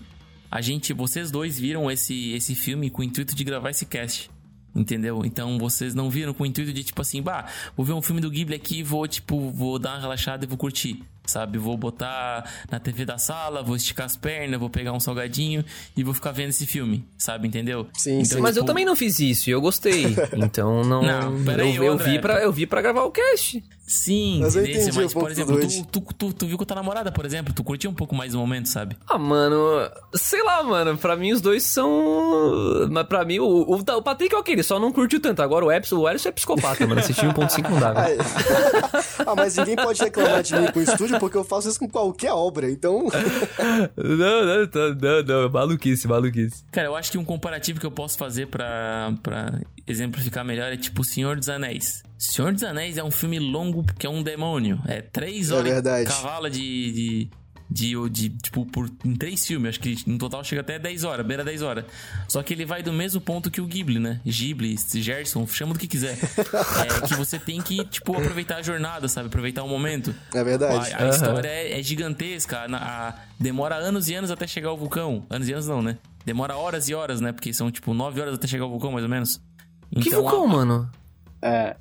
a gente, vocês dois viram esse, esse filme com o intuito de gravar esse cast. Entendeu? Então vocês não viram com o intuito de, tipo assim, bah, vou ver um filme do Ghibli aqui e vou, tipo, vou dar uma relaxada e vou curtir. Sabe? Vou botar na TV da sala, vou esticar as pernas, vou pegar um salgadinho e vou ficar vendo esse filme. Sabe? Entendeu?
Sim,
então,
sim.
Mas eu
tipo,
também não fiz isso e eu gostei. <laughs> Então não.
Não, peraí,
eu, eu
André.
vi pra, eu vi pra gravar o cast.
Sim,
Mas eu entendi
mas,
o
por exemplo, tu, tu, tu, tu viu com a tua namorada, por exemplo, tu curtiu um pouco mais o momento, sabe?
Ah, mano, sei lá, mano. Pra mim os dois são. Mas pra mim, o, o, o Patrick é ok, ele só não curtiu tanto. Agora o Epson, o Ellison é psicopata, mano. Assistir 1.5 não dá,
ah, mas ninguém pode reclamar de mim com o estúdio, porque eu faço isso com qualquer obra, então... <laughs>
Não, não, não, não, não. Maluquice, maluquice.
Cara, eu acho que um comparativo que eu posso fazer pra, pra exemplificar melhor é tipo Senhor dos Anéis. Senhor dos Anéis é um filme longo porque é um demônio. É três
É
horas
verdade.
cavala de, de, de, de, Tipo, por, em três filmes. Acho que no total chega até 10 horas, beira 10 horas. Só que ele vai do mesmo ponto que o Ghibli, né? Ghibli, Gerson, chama do que quiser. <laughs> é que você tem que, tipo, aproveitar a jornada, sabe? Aproveitar o momento.
É verdade.
A, a história é, é gigantesca. na- a- demora anos e anos até chegar ao vulcão. Anos e anos não, né? Demora horas e horas, né? Porque são, tipo, nove horas até chegar ao vulcão, mais ou menos.
Que
Então,
vulcão,
a-
mano?
É,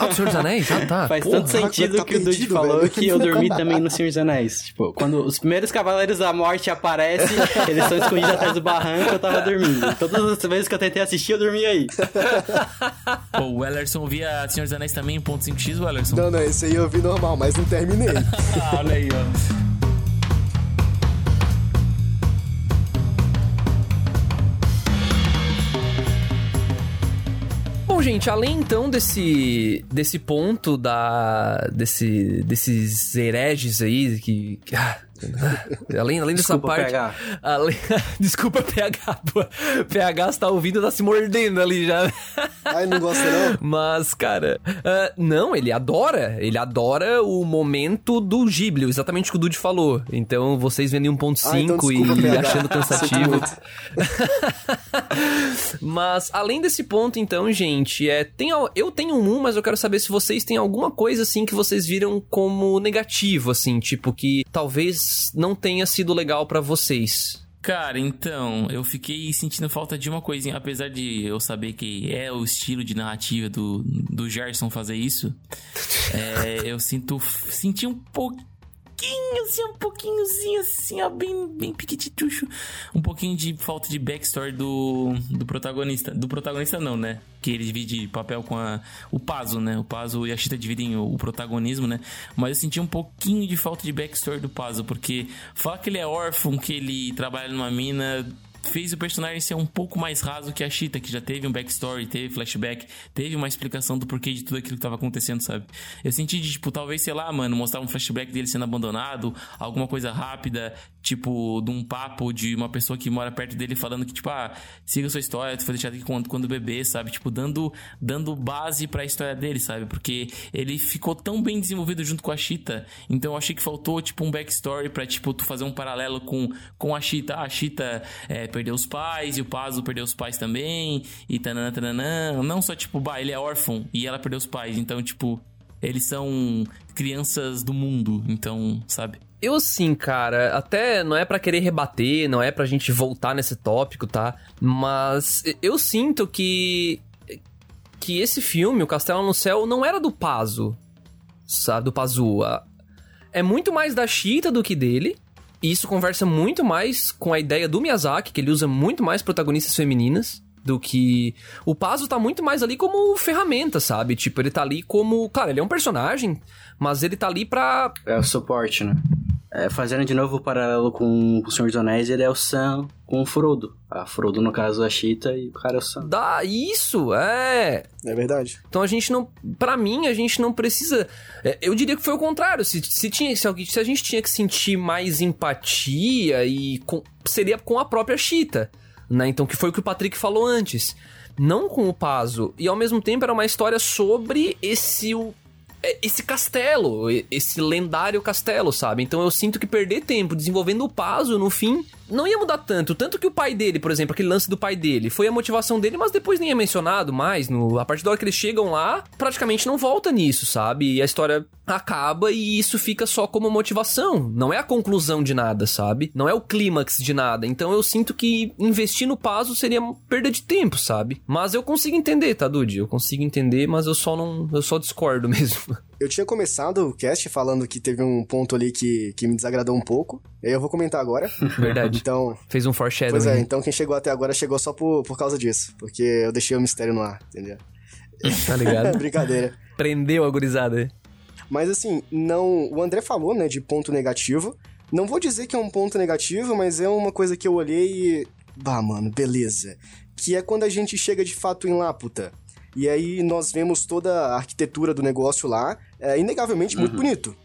Ah, o Senhor dos Anéis? Ah, tá.
faz
Porra.
tanto sentido
tá
que o Dude
perdido,
falou
velho.
que eu dormi também no Senhor dos Anéis. Tipo, quando os primeiros Cavaleiros da Morte aparecem, eles estão escondidos atrás do barranco, eu tava dormindo. Todas as vezes que eu tentei assistir, eu dormi aí. <laughs>
Pô, o Ellerson via Senhor dos Anéis também em ponto 5x, o Ellerson?
Não, não, esse aí eu vi normal, mas não terminei. <laughs>
Ah, olha aí, ó.
Gente, além então desse desse ponto da desse desses hereges aí que, que- ah, <laughs> além além dessa
Desculpa,
parte,
PH.
além, <laughs> desculpa PH, pô, PH está ouvindo, tá se mordendo ali já.
Ai, não gosta não? <laughs>
Mas, cara, ah, não, ele adora. Ele adora o momento do Ghibli, exatamente o que o Dude falou. Então, vocês vendo em 1.5
Ah, então desculpa,
e
PH.
achando cansativo. mas, além desse ponto, então, gente, é, tem, eu tenho um, mas eu quero saber se vocês têm alguma coisa, assim, que vocês viram como negativo, assim, tipo, que talvez não tenha sido legal pra vocês.
Cara, então, eu fiquei sentindo falta de uma coisinha, apesar de eu saber que é o estilo de narrativa do, do Gerson fazer isso, é, eu sinto, senti um pouquinho, assim, um pouquinhozinho, assim, ó, bem, bem piquititucho, um pouquinho de falta de backstory do, do protagonista, do protagonista não, né, que ele divide papel com a, o Pazo, né, o Pazo e a Chita dividem o, o protagonismo, né, mas eu senti um pouquinho de falta de backstory do Pazo, porque fala que ele é órfão, que ele trabalha numa mina fez o personagem ser um pouco mais raso que a Cheetah, que já teve um backstory, teve flashback, teve uma explicação do porquê de tudo aquilo que tava acontecendo, sabe? Eu senti de, tipo, talvez, sei lá, mano, mostrar um flashback dele sendo abandonado, alguma coisa rápida, tipo, de um papo de uma pessoa que mora perto dele falando que, tipo, ah, siga sua história, tu foi deixado aqui quando, quando bebê, sabe? Tipo, dando, dando base pra história dele, sabe? Porque ele ficou tão bem desenvolvido junto com a Cheetah, então eu achei que faltou, tipo, um backstory pra, tipo, tu fazer um paralelo com, com a Cheetah. Ah, a Cheetah é, perdeu os pais, e o Pazo perdeu os pais também, e tananã, tananã. Não só, tipo, bah, ele é órfão, e ela perdeu os pais, então, tipo, eles são crianças do mundo, então, sabe?
Eu sim, cara, até não é pra querer rebater, não é pra gente voltar nesse tópico, tá? Mas eu sinto que que esse filme, O Castelo no Céu, não era do Pazo, sabe, do Pazu. A- É muito mais da Cheetah do que dele. E isso conversa muito mais com a ideia do Miyazaki, que ele usa muito mais protagonistas femininas do que o Pazo tá muito mais ali como ferramenta, sabe? Tipo, ele tá ali como, cara, ele é um personagem, mas ele tá ali pra
É o suporte, né? É, fazendo de novo o paralelo com o Senhor dos Anéis, ele é o Sam com o Frodo. A Frodo, no caso, a Cheetah e o cara é o Sam.
dar isso, é.
É verdade.
Então a gente não. Pra mim, a gente não precisa. é, Eu diria que foi o contrário. Se, se, tinha, se, alguém- se a gente tinha que sentir mais empatia e. com- seria com a própria Cheetah. Né? Então, que foi o que o Patrick falou antes. Não com o Pazo. E ao mesmo tempo era uma história sobre esse. o- Esse castelo, esse lendário castelo, sabe? Então eu sinto que perder tempo desenvolvendo o Pazo no fim não ia mudar tanto. Tanto que o pai dele, por exemplo, aquele lance do pai dele, foi a motivação dele, mas depois nem é mencionado mais. No, a partir da hora que eles chegam lá, praticamente não volta nisso, sabe? E a história acaba e isso fica só como motivação. Não é a conclusão de nada, sabe? Não é o clímax de nada. Então eu sinto que investir no Pazo seria perda de tempo, sabe? Mas eu consigo entender, tá, Dude? Eu consigo entender, mas eu só não. Eu só discordo <laughs> mesmo.
Eu tinha começado o cast falando que teve um ponto ali que, que me desagradou um pouco. E aí eu vou comentar agora. <laughs>
Verdade.
Então,
Fez um foreshadowing.
pois é, então quem chegou até agora chegou só por, por causa disso. Porque eu deixei o mistério no ar, entendeu? <laughs>
Tá ligado? <laughs>
Brincadeira.
Prendeu a gurizada.
Mas assim, não. O André falou, né, de ponto negativo. Não vou dizer que é um ponto negativo, mas é uma coisa que eu olhei e. Bah, mano, beleza. Que é quando a gente chega de fato em Láputa. E aí nós vemos toda a arquitetura do negócio lá. É inegavelmente muito bonito.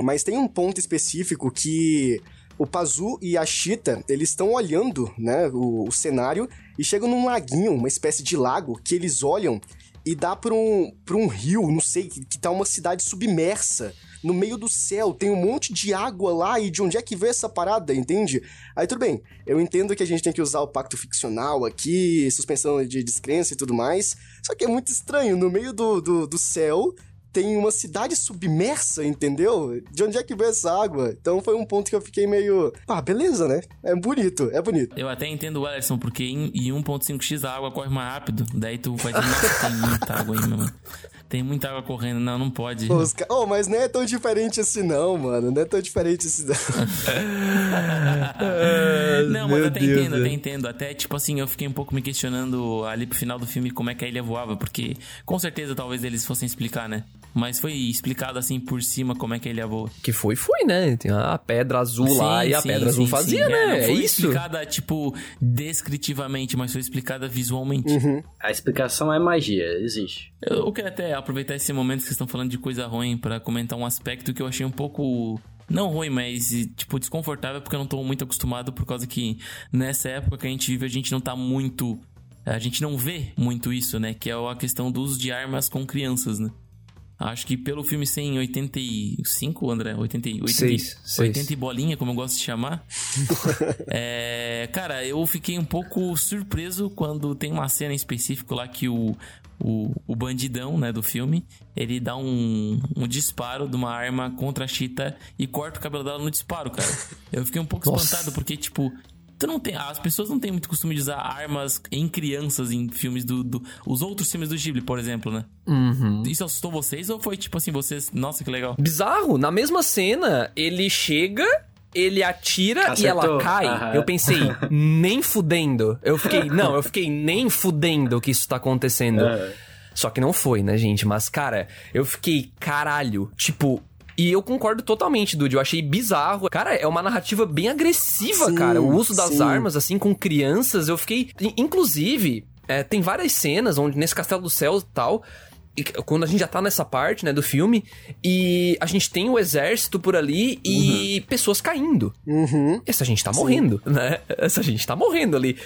Mas tem um ponto específico que o Pazu e a Chita, eles estão olhando, né, o, o cenário e chegam num laguinho, uma espécie de lago, que eles olham e dá pra um, pra um rio, não sei, que, que tá uma cidade submersa. No meio do céu, tem um monte de água lá e de onde é que veio essa parada, entende? Aí tudo bem, eu entendo que a gente tem que usar o pacto ficcional aqui, suspensão de descrença e tudo mais, só que é muito estranho, no meio do, do, do céu tem uma cidade submersa, entendeu? De onde é que veio essa água? Então foi um ponto que eu fiquei meio. Ah, beleza, né? É bonito, é bonito.
Eu até entendo o Ellison, porque em, em 1.5x a água corre mais rápido. Daí tu vai dizer, tem <laughs> muita água aí, meu mano. Tem muita água correndo. Não, não pode.
Os ca- Oh, mas não é tão diferente assim, não, mano. Não é tão diferente assim, não. <laughs>
Não, mas
Meu
eu até
Deus,
entendo,
é.
até entendo. Até, tipo assim, eu fiquei um pouco me questionando ali pro final do filme como é que a ilha voava, porque com certeza talvez eles fossem explicar, né? Mas foi explicado assim por cima como é que a ilha voa.
Que foi, foi, né? Tem a pedra azul lá
Sim,
e a
sim,
pedra azul
sim,
fazia,
sim.
né?
não
É,
foi
isso.
explicada, tipo, descritivamente, mas foi explicada visualmente.
A explicação é magia, existe.
Eu quero até aproveitar esse momento que vocês estão falando de coisa ruim pra comentar um aspecto que eu achei um pouco. Não ruim, mas, tipo, desconfortável, porque eu não tô muito acostumado, por causa que nessa época que a gente vive, a gente não tá muito. A gente não vê muito isso, né? Que é a questão do uso de armas com crianças, né? Acho que pelo filme ser em 85, André, 80, 80,
Seis, seis.
80 e bolinha, como eu gosto de chamar. <laughs> é, cara, eu fiquei um pouco surpreso quando tem uma cena em específico lá que o, o, o bandidão, né, do filme, ele dá um, um disparo de uma arma contra a Cheetah e corta o cabelo dela no disparo, cara. Eu fiquei um pouco
Nossa.
espantado porque, tipo, Tu não tem, as pessoas não têm muito costume de usar armas em crianças em filmes do, do os outros filmes do Ghibli, por exemplo, né?
Uhum.
Isso assustou vocês ou foi tipo assim, vocês, nossa, que legal.
Bizarro, na mesma cena, ele chega, ele atira
Acertou.
e ela cai.
Aham.
Eu pensei, <laughs> nem fudendo. Eu fiquei, não, eu fiquei nem fudendo que isso tá acontecendo.
É.
Só que não foi, né, gente? Mas, cara, eu fiquei, caralho, tipo. E eu concordo totalmente, Dude. Eu achei bizarro. Cara, é uma narrativa bem agressiva,
Sim,
cara. O uso das
sim.
armas, assim, com crianças. Eu fiquei. in- Inclusive, é, tem várias cenas onde nesse Castelo do Céu e tal. e quando a gente já tá nessa parte, né, do filme, e a gente tem o exército por ali e pessoas caindo.
Uhum.
Essa gente tá morrendo, né? Essa gente tá morrendo ali.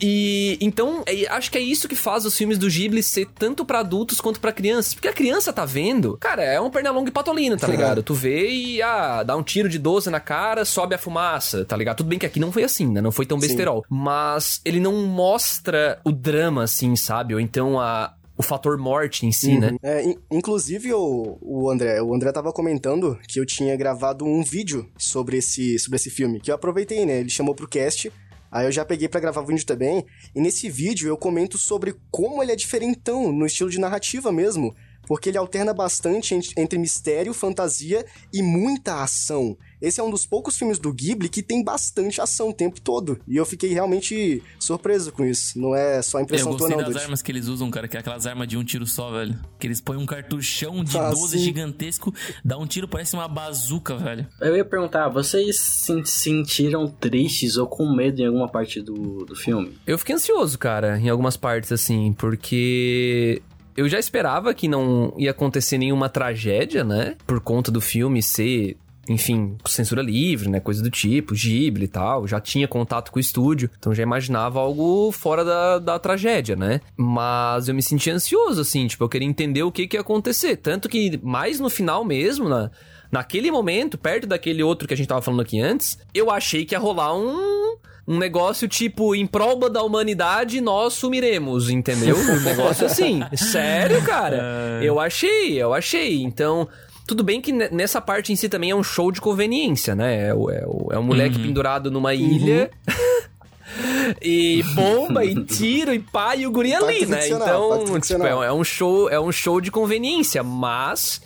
E então, é- acho que é isso que faz os filmes do Ghibli ser tanto pra adultos quanto pra crianças. Porque a criança tá vendo, cara, é um pernalonga e patolino, tá ligado? tu vê e, ah, dá um tiro de 12 na cara, sobe a fumaça, tá ligado? Tudo bem que aqui não foi assim, né? Não foi tão
Sim.
besterol. Mas ele não mostra o drama, assim, sabe? Ou então a, o fator morte em si, né?
É, in- inclusive, o, o André, o André tava comentando que eu tinha gravado um vídeo sobre esse, sobre esse filme, que eu aproveitei, né? Ele chamou pro cast, aí eu já peguei pra gravar vídeo também, e nesse vídeo eu comento sobre como ele é diferentão no estilo de narrativa mesmo, porque ele alterna bastante ent- entre mistério, fantasia e muita ação. Esse é um dos poucos filmes do Ghibli que tem bastante ação o tempo todo, e eu fiquei realmente surpreso com isso. Não é só
Eu
impressão tua,
gostei
não,
das
Dude.
armas que eles usam, cara, que é aquelas armas de um tiro só, velho. Que eles põem um cartuchão de
Ah,
12
sim.
gigantesco, dá um tiro, parece uma bazuca, velho.
Eu ia perguntar, vocês se sentiram tristes ou com medo em alguma parte do, do filme?
Eu fiquei ansioso, cara, em algumas partes, assim, porque eu já esperava que não ia acontecer nenhuma tragédia, né? Por conta do filme ser, enfim, censura livre, né? Coisa do tipo, Ghibli e tal. Já tinha contato com o estúdio, então já imaginava algo fora da, da tragédia, né? Mas eu me sentia ansioso, assim, tipo, eu queria entender o que, que ia acontecer. Tanto que mais no final mesmo, na, naquele momento, perto daquele outro que a gente tava falando aqui antes, eu achei que ia rolar um. Um negócio tipo, em prol da humanidade, nós sumiremos, entendeu? Um negócio assim. <laughs> Sério, cara? Eu achei, eu achei. Então, tudo bem que ne- nessa parte em si também é um show de conveniência, né? É, é, é um moleque pendurado numa ilha. <laughs> e bomba, e tiro, e pá, e o guri ali, né? Então, tipo, é, é um show, é um show de conveniência, mas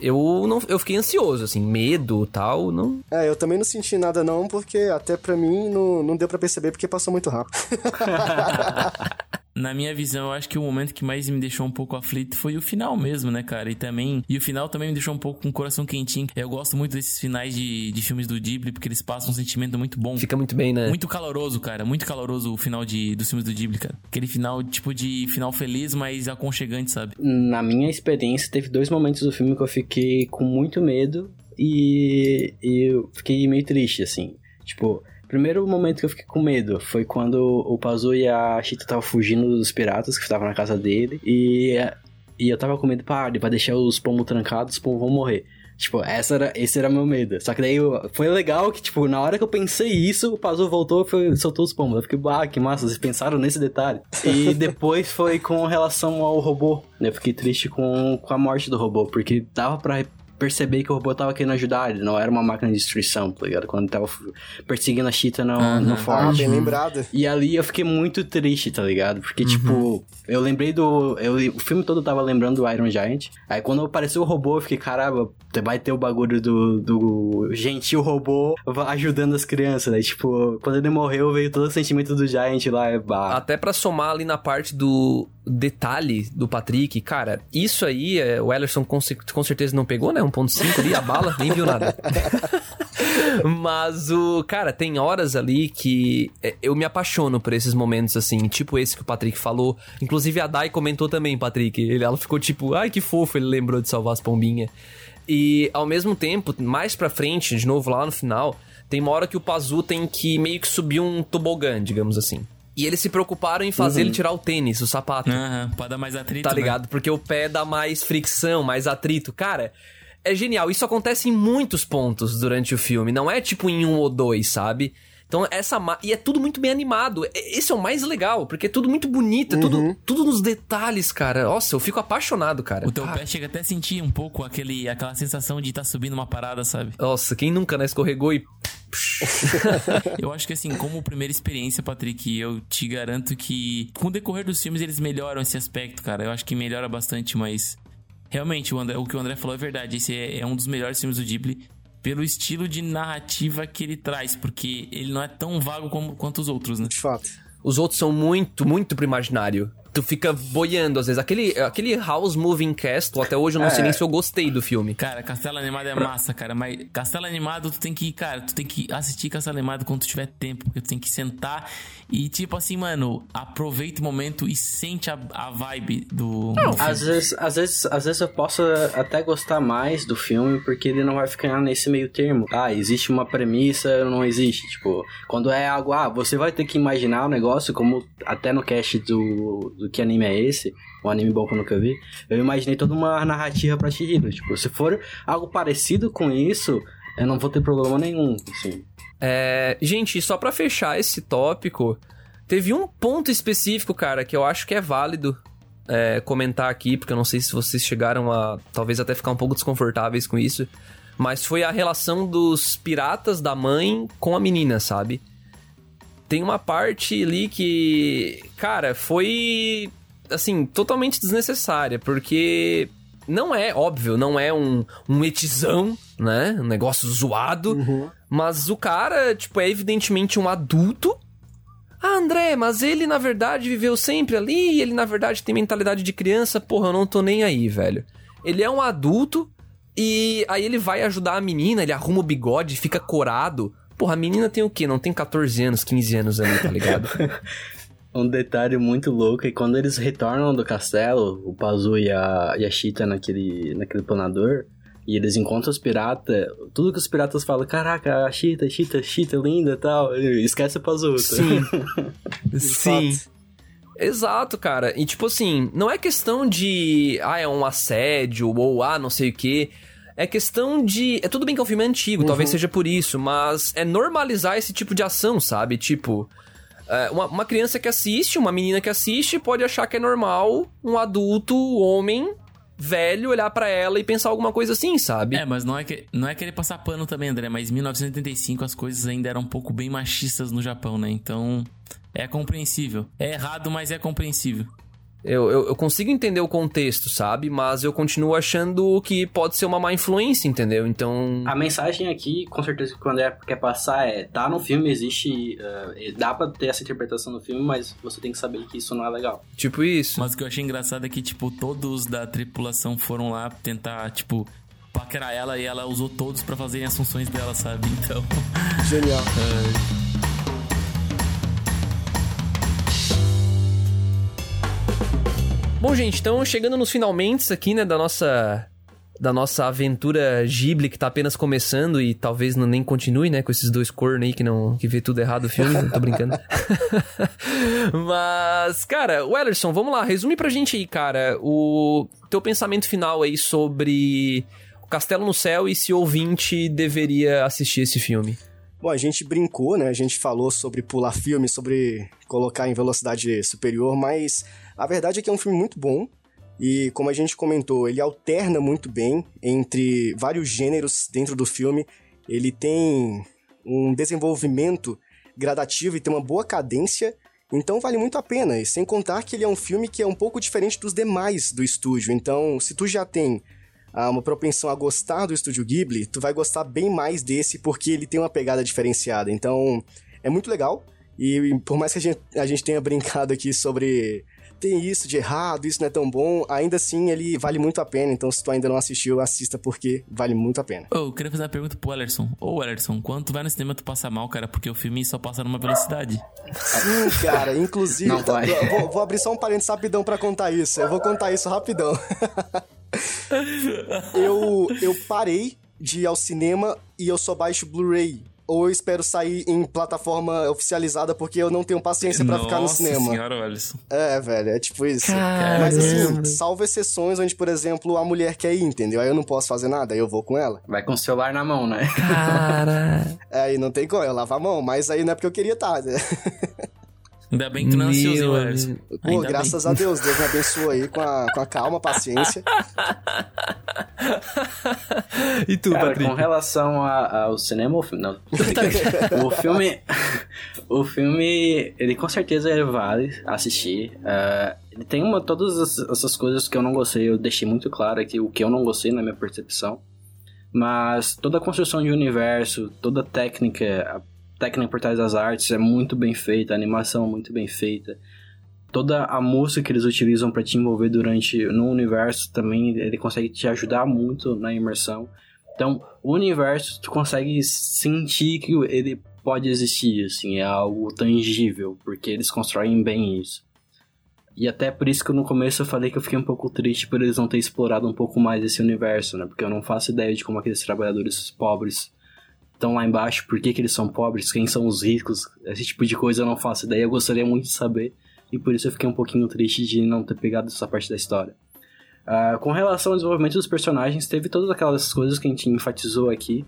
eu não eu fiquei ansioso, assim, medo tal, não.
É, eu também não senti nada não, porque até pra mim não, não deu pra perceber porque passou muito rápido. <laughs>
Na minha visão, eu acho que o momento que mais me deixou um pouco aflito foi o final mesmo, né, cara? E também. E o final também me deixou um pouco com o coração quentinho. Eu gosto muito desses finais de, de filmes do Ghibli, porque eles passam um sentimento muito bom.
Fica muito bem, né?
Muito caloroso, cara. Muito caloroso o final de, dos filmes do Ghibli, cara. Aquele final, tipo, de final feliz, mas aconchegante, sabe?
Na minha experiência, teve dois momentos do filme que eu fiquei com muito medo e, e eu fiquei meio triste, assim. Tipo, primeiro momento que eu fiquei com medo foi quando o Pazu e a Chita estavam fugindo dos piratas que estavam na casa dele e, e eu tava com medo, pá, ele vai deixar os pombos trancados, os pombos vão morrer. Tipo, essa era, esse era meu medo. Só que daí eu- foi legal que, tipo, na hora que eu pensei isso, o Pazu voltou e soltou os pombos. Eu fiquei, ah, que massa, vocês pensaram nesse detalhe. E <laughs> depois foi com relação ao robô. Eu fiquei triste com, com a morte do robô, porque dava pra perceber que o robô tava querendo ajudar, ele não era uma máquina de destruição, tá ligado? Quando ele tava perseguindo a Cheetah no, no
Ah,
Ford.
bem lembrado.
E ali eu fiquei muito triste, tá ligado? Porque, tipo, eu lembrei do. Eu, o filme todo eu tava lembrando do Iron Giant. Aí quando apareceu o robô, eu fiquei, caramba, vai ter o bagulho do, do gentil robô ajudando as crianças, né? Tipo, quando ele morreu, veio todo o sentimento do Giant lá. é Bah.
Até pra somar ali na parte do detalhe do Patrick, cara, isso aí é, o Ellerson com, com certeza não pegou, né? 1.5 ali, a bala, nem viu nada. <laughs> Mas o. Cara, tem horas ali que é, eu me apaixono por esses momentos assim, tipo esse que o Patrick falou. Inclusive a Dai comentou também, Patrick. Ele, ela ficou tipo, ai que fofo, ele lembrou de salvar as pombinhas. E ao mesmo tempo, mais pra frente, de novo lá no final, tem uma hora que o Pazu tem que meio que subir um tobogã, digamos assim. E eles se preocuparam em fazer ele tirar o tênis, o sapato.
Aham, pra dar mais atrito.
Tá
né?
ligado? Porque o pé dá mais fricção, mais atrito. Cara, é genial. Isso acontece em muitos pontos durante o filme. Não é tipo em um ou dois, sabe? Então, essa. ma- E é tudo muito bem animado. Esse é o mais legal, porque é tudo muito bonito. É tudo, tudo nos detalhes, cara. Nossa, eu fico apaixonado, cara.
O teu
Ah,
pé chega até a sentir um pouco aquele, aquela sensação de estar subindo uma parada, sabe?
Nossa, quem nunca, né? Escorregou e <laughs>
eu acho que assim, como primeira experiência, Patrick, eu te garanto que com o decorrer dos filmes eles melhoram esse aspecto, cara. Eu acho que melhora bastante, mas realmente o, André, o que o André falou é verdade. Esse é, é um dos melhores filmes do Ghibli pelo estilo de narrativa que ele traz, porque ele não é tão vago como, quanto os outros, né?
De fato.
Os outros são muito, muito pro imaginário. Tu fica boiando às vezes. Aquele, aquele House Moving Castle, até hoje eu não
É.
sei nem se eu gostei do filme.
Cara, Castelo Animado é massa, cara, mas Castelo Animado tu tem que, cara, tu tem que assistir Castelo Animado quando tu tiver tempo, porque tu tem que sentar e tipo assim, mano, aproveita o momento e sente a, a vibe do, do filme.
Às vezes, às, vezes, às vezes eu posso até gostar mais do filme porque ele não vai ficar nesse meio termo. Ah, existe uma premissa, não existe. Tipo, quando é algo, ah, você vai ter que imaginar o negócio, como até no cast do, do que anime é esse, um anime bom que eu nunca vi, eu imaginei toda uma narrativa pra Chihiro. Tipo, se for algo parecido com isso, eu não vou ter problema nenhum, assim.
É, gente, só pra fechar esse tópico, teve um ponto específico, cara, que eu acho que é válido é, comentar aqui, porque eu não sei se vocês chegaram a talvez até ficar um pouco desconfortáveis com isso, mas foi a relação dos piratas da mãe com a menina, sabe? Tem uma parte ali que, cara, foi assim, totalmente desnecessária, porque não é, óbvio, não é um, um etizão, né? Um negócio zoado. Mas o cara, tipo, é evidentemente um adulto. Ah, André, mas ele na verdade viveu sempre ali, e ele na verdade tem mentalidade de criança. Porra, eu não tô nem aí, velho. Ele é um adulto e aí ele vai ajudar a menina, ele arruma o bigode, fica corado. Porra, a menina tem o quê? Não tem 14 anos, 15 anos ali, tá ligado? <laughs>
Um detalhe muito louco é quando eles retornam do castelo, o Pazu e a, e a Cheetah naquele, naquele planador, e eles encontram os piratas, tudo que os piratas falam, caraca, a Cheetah, Cheetah, Cheetah, linda e tal, esquece o Pazu. tá?
Sim. <laughs> Sim.
fato.
Exato, cara. E tipo assim, não é questão de, ah, é um assédio ou ah, não sei o quê. É questão de. É tudo bem que é um filme antigo, talvez seja por isso, mas é normalizar esse tipo de ação, sabe? Tipo. é, uma, uma criança que assiste, uma menina que assiste, pode achar que é normal um adulto, homem, velho, olhar pra ela e pensar alguma coisa assim, sabe?
É, mas não é, que, não é querer passar pano também, André, mas em 1985 as coisas ainda eram um pouco bem machistas no Japão, né? Então, é compreensível. É errado, mas é compreensível.
Eu, eu, eu consigo entender o contexto, sabe? Mas eu continuo achando que pode ser uma má influência, entendeu? Então.
A mensagem aqui, com certeza que o André quer passar é, tá no filme, existe, eh, dá pra ter essa interpretação no filme, mas você tem que saber que isso não é legal.
Tipo isso.
Mas o que eu achei engraçado é que, tipo, todos da tripulação foram lá tentar, tipo, paquerar ela e ela usou todos pra fazerem as funções dela, sabe? Então.
Genial. <laughs>
Bom, gente, então chegando nos finalmente aqui, né, da nossa da nossa aventura Ghibli que tá apenas começando e talvez não nem continue, né, com esses dois cornos aí que não que vê tudo errado o filme, não tô brincando. <laughs> Mas, cara, Wellerson, vamos lá, resume pra gente aí, cara, o teu pensamento final aí sobre o Castelo no Céu e se ouvinte deveria assistir esse filme.
Bom, a gente brincou, né? A gente falou sobre pular filme, sobre colocar em velocidade superior, mas a verdade é que é um filme muito bom. E como a gente comentou, ele alterna muito bem entre vários gêneros dentro do filme. Ele tem um desenvolvimento gradativo e tem uma boa cadência. Então vale muito a pena. E sem contar que ele é um filme que é um pouco diferente dos demais do estúdio. Então, se tu já tem ah, uma propensão a gostar do estúdio Ghibli, tu vai gostar bem mais desse porque ele tem uma pegada diferenciada. Então, é muito legal. E por mais que a gente, a gente tenha brincado aqui sobre tem isso de errado, isso não é tão bom, ainda assim ele vale muito a pena. Então, se tu ainda não assistiu, assista porque vale muito a pena.
Ô, eu queria fazer uma pergunta pro Ellerson. Ô, Ellerson, quando tu vai no cinema tu passa mal, cara, porque o filme só passa numa velocidade.
Sim, cara, inclusive.
Não vai.
eu vou, vou abrir só um parênteses rapidão pra contar isso. Eu vou contar isso rapidão. <laughs> eu, eu parei de ir ao cinema e eu só baixo Blu-ray. Ou eu espero sair em plataforma oficializada porque eu não tenho paciência pra ficar no
Nossa
cinema.
senhora, Ellerson.
É, velho, é tipo isso. Mas assim, salvo exceções onde, por exemplo, a mulher quer ir, entendeu? Aí eu não posso fazer nada, aí eu vou com ela.
Vai com o celular na mão, né?
Cara.
Aí <laughs> não tem como, eu lavo a mão, mas aí não é porque eu queria estar, né? <laughs>
Ainda bem que tu não é ansioso, hein,
Meu.
Pô, graças a Deus, Deus me abençoou aí com a, com a calma, paciência.
e tu,
Cara,
Patrick?
com relação a- ao cinema, o filme. Não. <laughs> o filme. O filme, ele com certeza ele vale assistir. É, ele tem uma, todas as- essas coisas que eu não gostei, eu deixei muito claro aqui o que eu não gostei na minha percepção. Mas toda a construção de universo, toda a técnica, a técnica por trás das artes é muito bem feita, a animação é muito bem feita. Toda a música que eles utilizam para te envolver durante no universo também, ele consegue te ajudar muito na imersão. Então, o universo, tu consegue sentir que ele pode existir, assim, é algo tangível, porque eles constroem bem isso. E até por isso que no começo eu falei que eu fiquei um pouco triste por eles não terem explorado um pouco mais esse universo, né? Porque eu não faço ideia de como aqueles trabalhadores pobres estão lá embaixo, por que, que eles são pobres, quem são os ricos, esse tipo de coisa eu não faço ideia, eu gostaria muito de saber, e por isso eu fiquei um pouquinho triste de não ter pegado essa parte da história. Ah, com relação ao desenvolvimento dos personagens, teve todas aquelas coisas que a gente enfatizou aqui,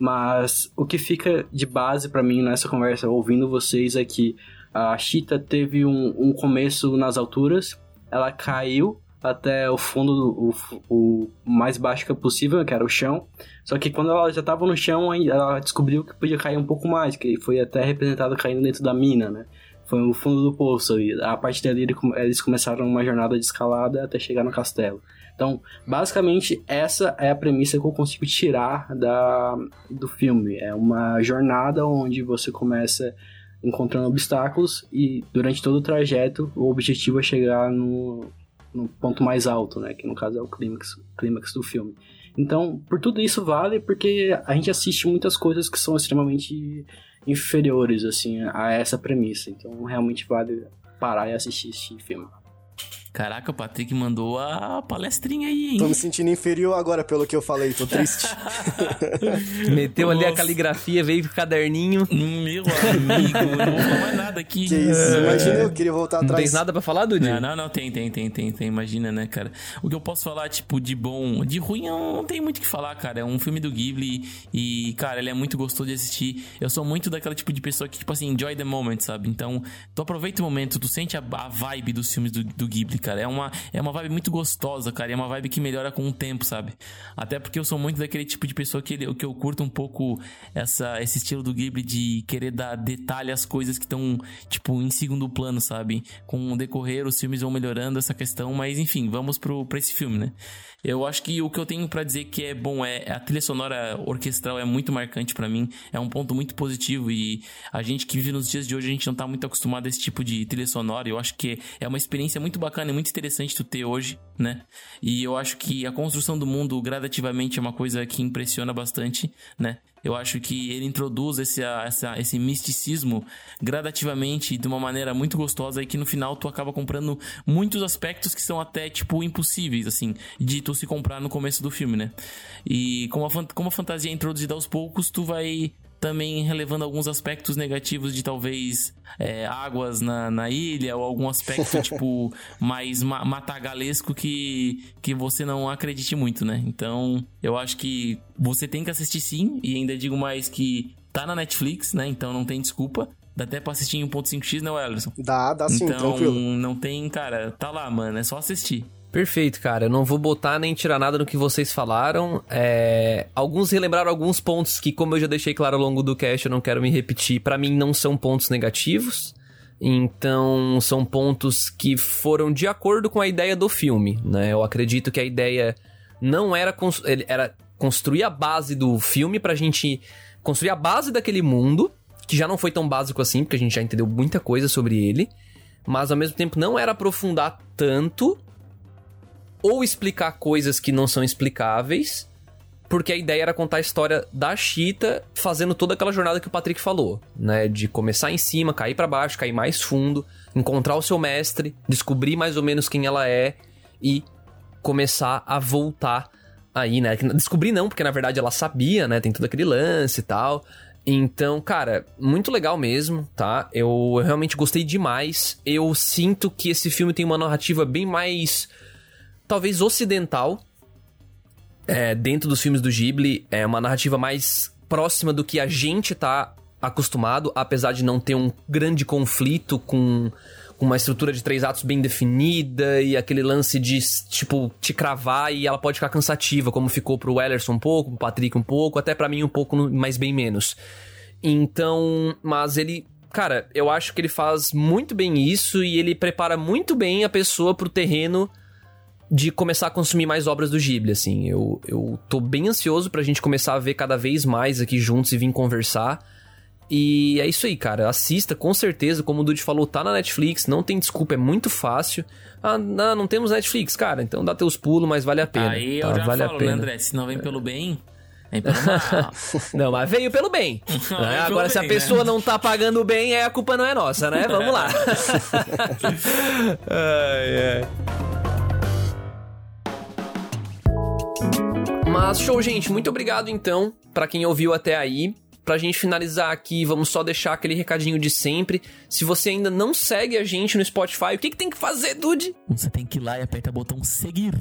mas o que fica de base pra mim nessa conversa, ouvindo vocês, é que a Cheetah teve um, um começo nas alturas, ela caiu até o fundo, o, o mais baixo é possível, que era o chão. Só que quando ela já estava no chão, ela descobriu que podia cair um pouco mais, que foi até representado caindo dentro da mina, né? Foi o fundo do poço. E a partir dali ele- eles começaram uma jornada de escalada até chegar no castelo. Então, basicamente, essa é a premissa que eu consigo tirar da, do filme. É uma jornada onde você começa encontrando obstáculos e durante todo o trajeto o objetivo é chegar no, no ponto mais alto, né? Que no caso é o clímax, clímax do filme. Então, por tudo isso vale, porque a gente assiste muitas coisas que são extremamente inferiores, assim, a essa premissa. Então, realmente vale parar e assistir esse filme.
Caraca, o Patrick mandou a palestrinha aí, hein?
Tô me sentindo inferior agora pelo que eu falei, tô triste. <laughs>
Meteu ali a
Nossa.
caligrafia, veio com o caderninho.
Meu amigo, eu não vou falar mais nada aqui.
que isso, imagina eu queria voltar
Não
atrás.
tens nada pra falar, Dudy?
Não, não, não, tem, tem, tem, tem, tem, imagina, né, cara? O que eu posso falar, tipo, de bom, de ruim, eu não tem muito o que falar, cara. É um filme do Ghibli e, cara, ele é muito gostoso de assistir. Eu sou muito daquela tipo de pessoa que, tipo assim, enjoy the moment, sabe? Então, tu aproveita o momento, tu sente a, a vibe dos filmes do, do Ghibli, cara. É uma, é uma vibe muito gostosa, cara. É uma vibe que melhora com o tempo, sabe? Até porque eu sou muito daquele tipo de pessoa que, ele, que eu curto um pouco essa, esse estilo do Ghibli de querer dar detalhe às coisas que estão, tipo, em segundo plano, sabe? Com o decorrer, os filmes vão melhorando essa questão, mas enfim, vamos pro, pra esse filme, né? Eu acho que o que eu tenho pra dizer que é bom é a trilha sonora orquestral é muito marcante pra mim, é um ponto muito positivo e a gente que vive nos dias de hoje a gente não tá muito acostumado a esse tipo de trilha sonora. Eu acho que é uma experiência muito bacana e muito interessante tu ter hoje, né? E eu acho que a construção do mundo gradativamente é uma coisa que impressiona bastante, né? Eu acho que ele introduz esse, essa, esse misticismo gradativamente de uma maneira muito gostosa e que no final tu acaba comprando muitos aspectos que são até, tipo, impossíveis, assim, de tu se comprar no começo do filme, né? E como a, como a fantasia é introduzida aos poucos, tu vai também relevando alguns aspectos negativos de talvez é, águas na, na ilha ou algum aspecto <laughs> tipo mais ma matagalesco que, que você não acredite muito, né? Então eu acho que você tem que assistir sim, e ainda digo mais que tá na Netflix, né? Então não tem desculpa. Dá até pra assistir em 1.5x, né, Ellison?
Dá, dá sim,
então
tranquilo.
não tem, cara, tá lá, mano, é só assistir.
Perfeito, cara. Eu não vou botar nem tirar nada do que vocês falaram. É, Alguns relembraram alguns pontos que, como eu já deixei claro ao longo do cast, eu não quero me repetir. Pra mim, não são pontos negativos. Então, são pontos que foram de acordo com a ideia do filme, né? Eu acredito que a ideia não era, cons- era construir a base do filme pra gente construir a base daquele mundo, que já não foi tão básico assim, porque a gente já entendeu muita coisa sobre ele. Mas ao mesmo tempo não era aprofundar tanto ou explicar coisas que não são explicáveis, porque a ideia era contar a história da Cheetah fazendo toda aquela jornada que o Patrick falou, né, de começar em cima, cair pra baixo, cair mais fundo, encontrar o seu mestre, descobrir mais ou menos quem ela é e começar a voltar aí, né? Descobrir não, porque na verdade ela sabia, né? Tem todo aquele lance e tal. Então, cara, muito legal mesmo, tá? Eu realmente gostei demais. Eu sinto que esse filme tem uma narrativa bem mais talvez ocidental, é, dentro dos filmes do Ghibli, é uma narrativa mais próxima do que a gente tá acostumado, apesar de não ter um grande conflito com, uma estrutura de três atos bem definida e aquele lance de, tipo, te cravar e ela pode ficar cansativa, como ficou pro Ellerson um pouco, pro Patrick um pouco, até para mim um pouco, mas bem menos. Então, mas ele cara, eu acho que ele faz muito bem isso e ele prepara muito bem a pessoa pro terreno de começar a consumir mais obras do Ghibli, assim. Eu, eu tô bem ansioso pra gente começar a ver cada vez mais aqui juntos e vir conversar. E é isso aí, cara. Assista, com certeza. Como o Dude falou, tá na Netflix, não tem desculpa, é muito fácil. Ah, não, não temos Netflix, cara. Então dá teus pulos, mas vale a pena.
Aí
tá?
eu já
vale
falo,
a pena.
André? Se não vem pelo bem. <laughs>
Não, mas veio pelo bem. <laughs> Né?
pelo
Agora, se a pessoa
né?
não tá pagando bem, é a culpa não é nossa, né? Vamos lá. <laughs> ai, ai. Mas show, gente. Muito obrigado então pra quem ouviu até aí. Pra gente finalizar aqui, vamos só deixar aquele recadinho de sempre. Se você ainda não segue a gente no Spotify, o que, que tem que fazer, Dude?
Você tem que ir lá e apertar o botão seguir.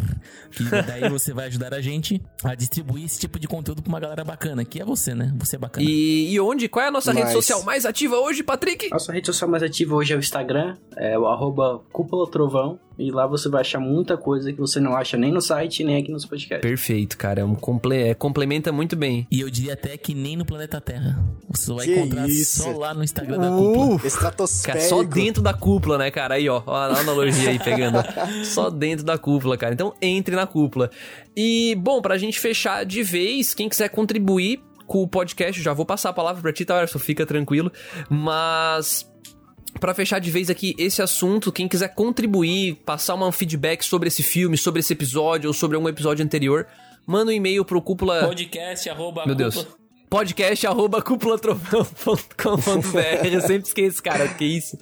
Que daí <laughs> você vai ajudar a gente a distribuir esse tipo de conteúdo pra uma galera bacana. Que é você, né? Você é bacana.
E, e onde? Qual é a nossa rede
Nice.
social mais ativa hoje, Patrick?
Nossa rede social mais ativa hoje é o Instagram, é o arroba Cúpula Trovão. E lá você vai achar muita coisa que você não acha nem no site, nem aqui nos podcasts.
Perfeito, cara. É um comple... é, complementa muito bem.
E eu diria até que nem no planeta Terra. Você só vai
Que
encontrar
isso.
só lá no Instagram da cúpula.
Cara,
Estratosférico.
só dentro da cúpula, né, cara? Aí, ó, ó a analogia aí pegando. <laughs> só dentro da cúpula, cara. Então entre na cúpula. E, bom, pra gente fechar de vez, quem quiser contribuir com o podcast, já vou passar a palavra pra ti, tá, Erson? Fica tranquilo. Mas. Pra fechar de vez aqui esse assunto, quem quiser contribuir, passar um feedback sobre esse filme, sobre esse episódio ou sobre algum episódio anterior, manda um e-mail pro cúpula.
Podcast, arroba
Meu Deus. Podcast arroba cúpulatrovão.com.br Eu sempre esqueço, cara, que isso.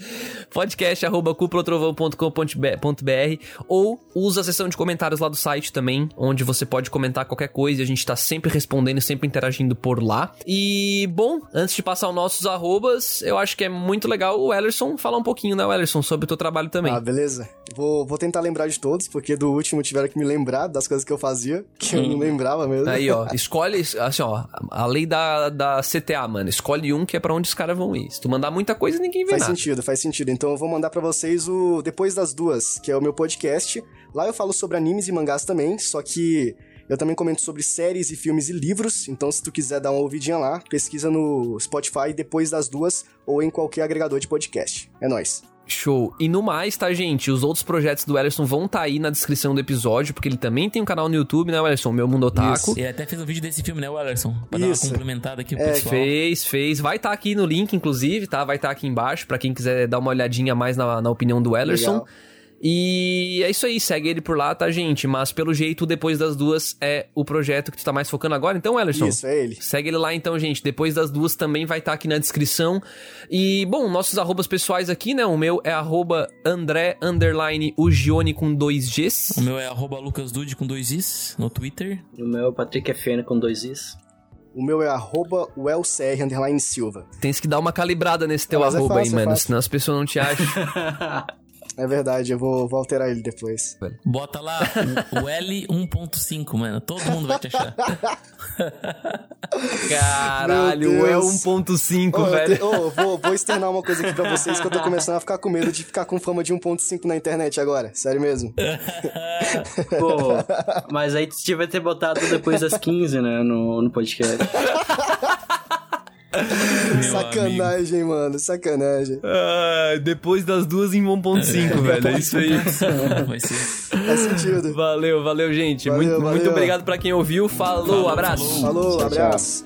Podcast arroba cúpulatrovão.com.br ou usa a seção de comentários lá do site também, onde você pode comentar qualquer coisa a gente tá sempre respondendo e sempre interagindo por lá. E, bom, antes de passar os nossos arrobas, eu acho que é muito legal o Ellerson falar um pouquinho, né, Ellerson, sobre o teu trabalho também.
Ah, beleza. Vou, vou tentar lembrar de todos, porque do último tiveram que me lembrar das coisas que eu fazia, que eu não lembrava mesmo.
Aí, ó, <laughs> escolhe, assim, ó, a lei da, da CTA, mano. Escolhe um que é pra onde os caras vão ir. Se tu mandar muita coisa, ninguém vê
Faz
nada.
sentido, faz sentido. Então eu vou mandar pra vocês o Depois das Duas, que é o meu podcast. Lá eu falo sobre animes e mangás também, só que eu também comento sobre séries e filmes e livros. Então se tu quiser dar uma ouvidinha lá, pesquisa no Spotify Depois das Duas ou em qualquer agregador de podcast. É nóis.
Show. E no mais, tá, gente? Os outros projetos do Ellison vão estar aí na descrição do episódio, porque ele também tem um canal no YouTube, né, Ellison? Meu Mundo Otaku.
Ele até fez um vídeo desse filme, né, Wellerson? Pra dar
Isso.
uma complementada aqui pro
É,
pessoal.
Fez, fez. Vai estar aqui no link, inclusive, tá? Vai estar aqui embaixo, pra quem quiser dar uma olhadinha mais na, na opinião do Ellerson.
Legal.
E é isso aí, segue ele por lá, tá, gente? Mas pelo jeito, depois das duas, é o projeto que tu tá mais focando agora, então, Ellerson?
Isso, é ele.
Segue ele lá então, gente. Depois das duas também vai estar aqui na descrição. E, bom, nossos arrobas pessoais aqui, né? O meu é arroba André, underline, Ugione com dois Gs.
O meu é arroba lucasdude com dois is no Twitter.
E o meu é o Patrick FN com dois is.
O meu é arroba wellcr underline Silva.
Tens que dar uma calibrada nesse teu
Mas é
arroba
fácil,
aí,
é
mano. Senão as pessoas não te acham. <laughs>
É verdade, eu vou, vou alterar ele depois.
Bota lá o, o L1.5, mano. Todo mundo vai te achar. <laughs>
Caralho, é
Deus.
1.5,
Ô, eu
velho.
te- ô, vou, vou externar uma coisa aqui pra vocês que eu tô começando a ficar com medo de ficar com fama de 1.5 na internet agora. Sério mesmo. <laughs>
Pô, <laughs> mas aí tu devia ter botado depois das 15, né, no, no podcast.
Sacanagem, mano. Sacanagem.
Ah, depois das duas em 1.5, velho. É isso aí.
Vai ser.
Faz sentido.
Valeu, valeu, gente.
Valeu,
muito,
valeu.
muito obrigado pra quem ouviu. Falou,
Falou,
abraço.
falou.
Falou,
Tchau, tchau.
abraço.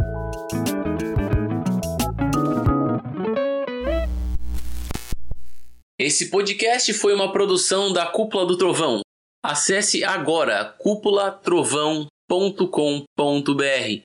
Esse podcast foi uma produção da Cúpula do Trovão. Acesse agora cúpulatrovão.com.br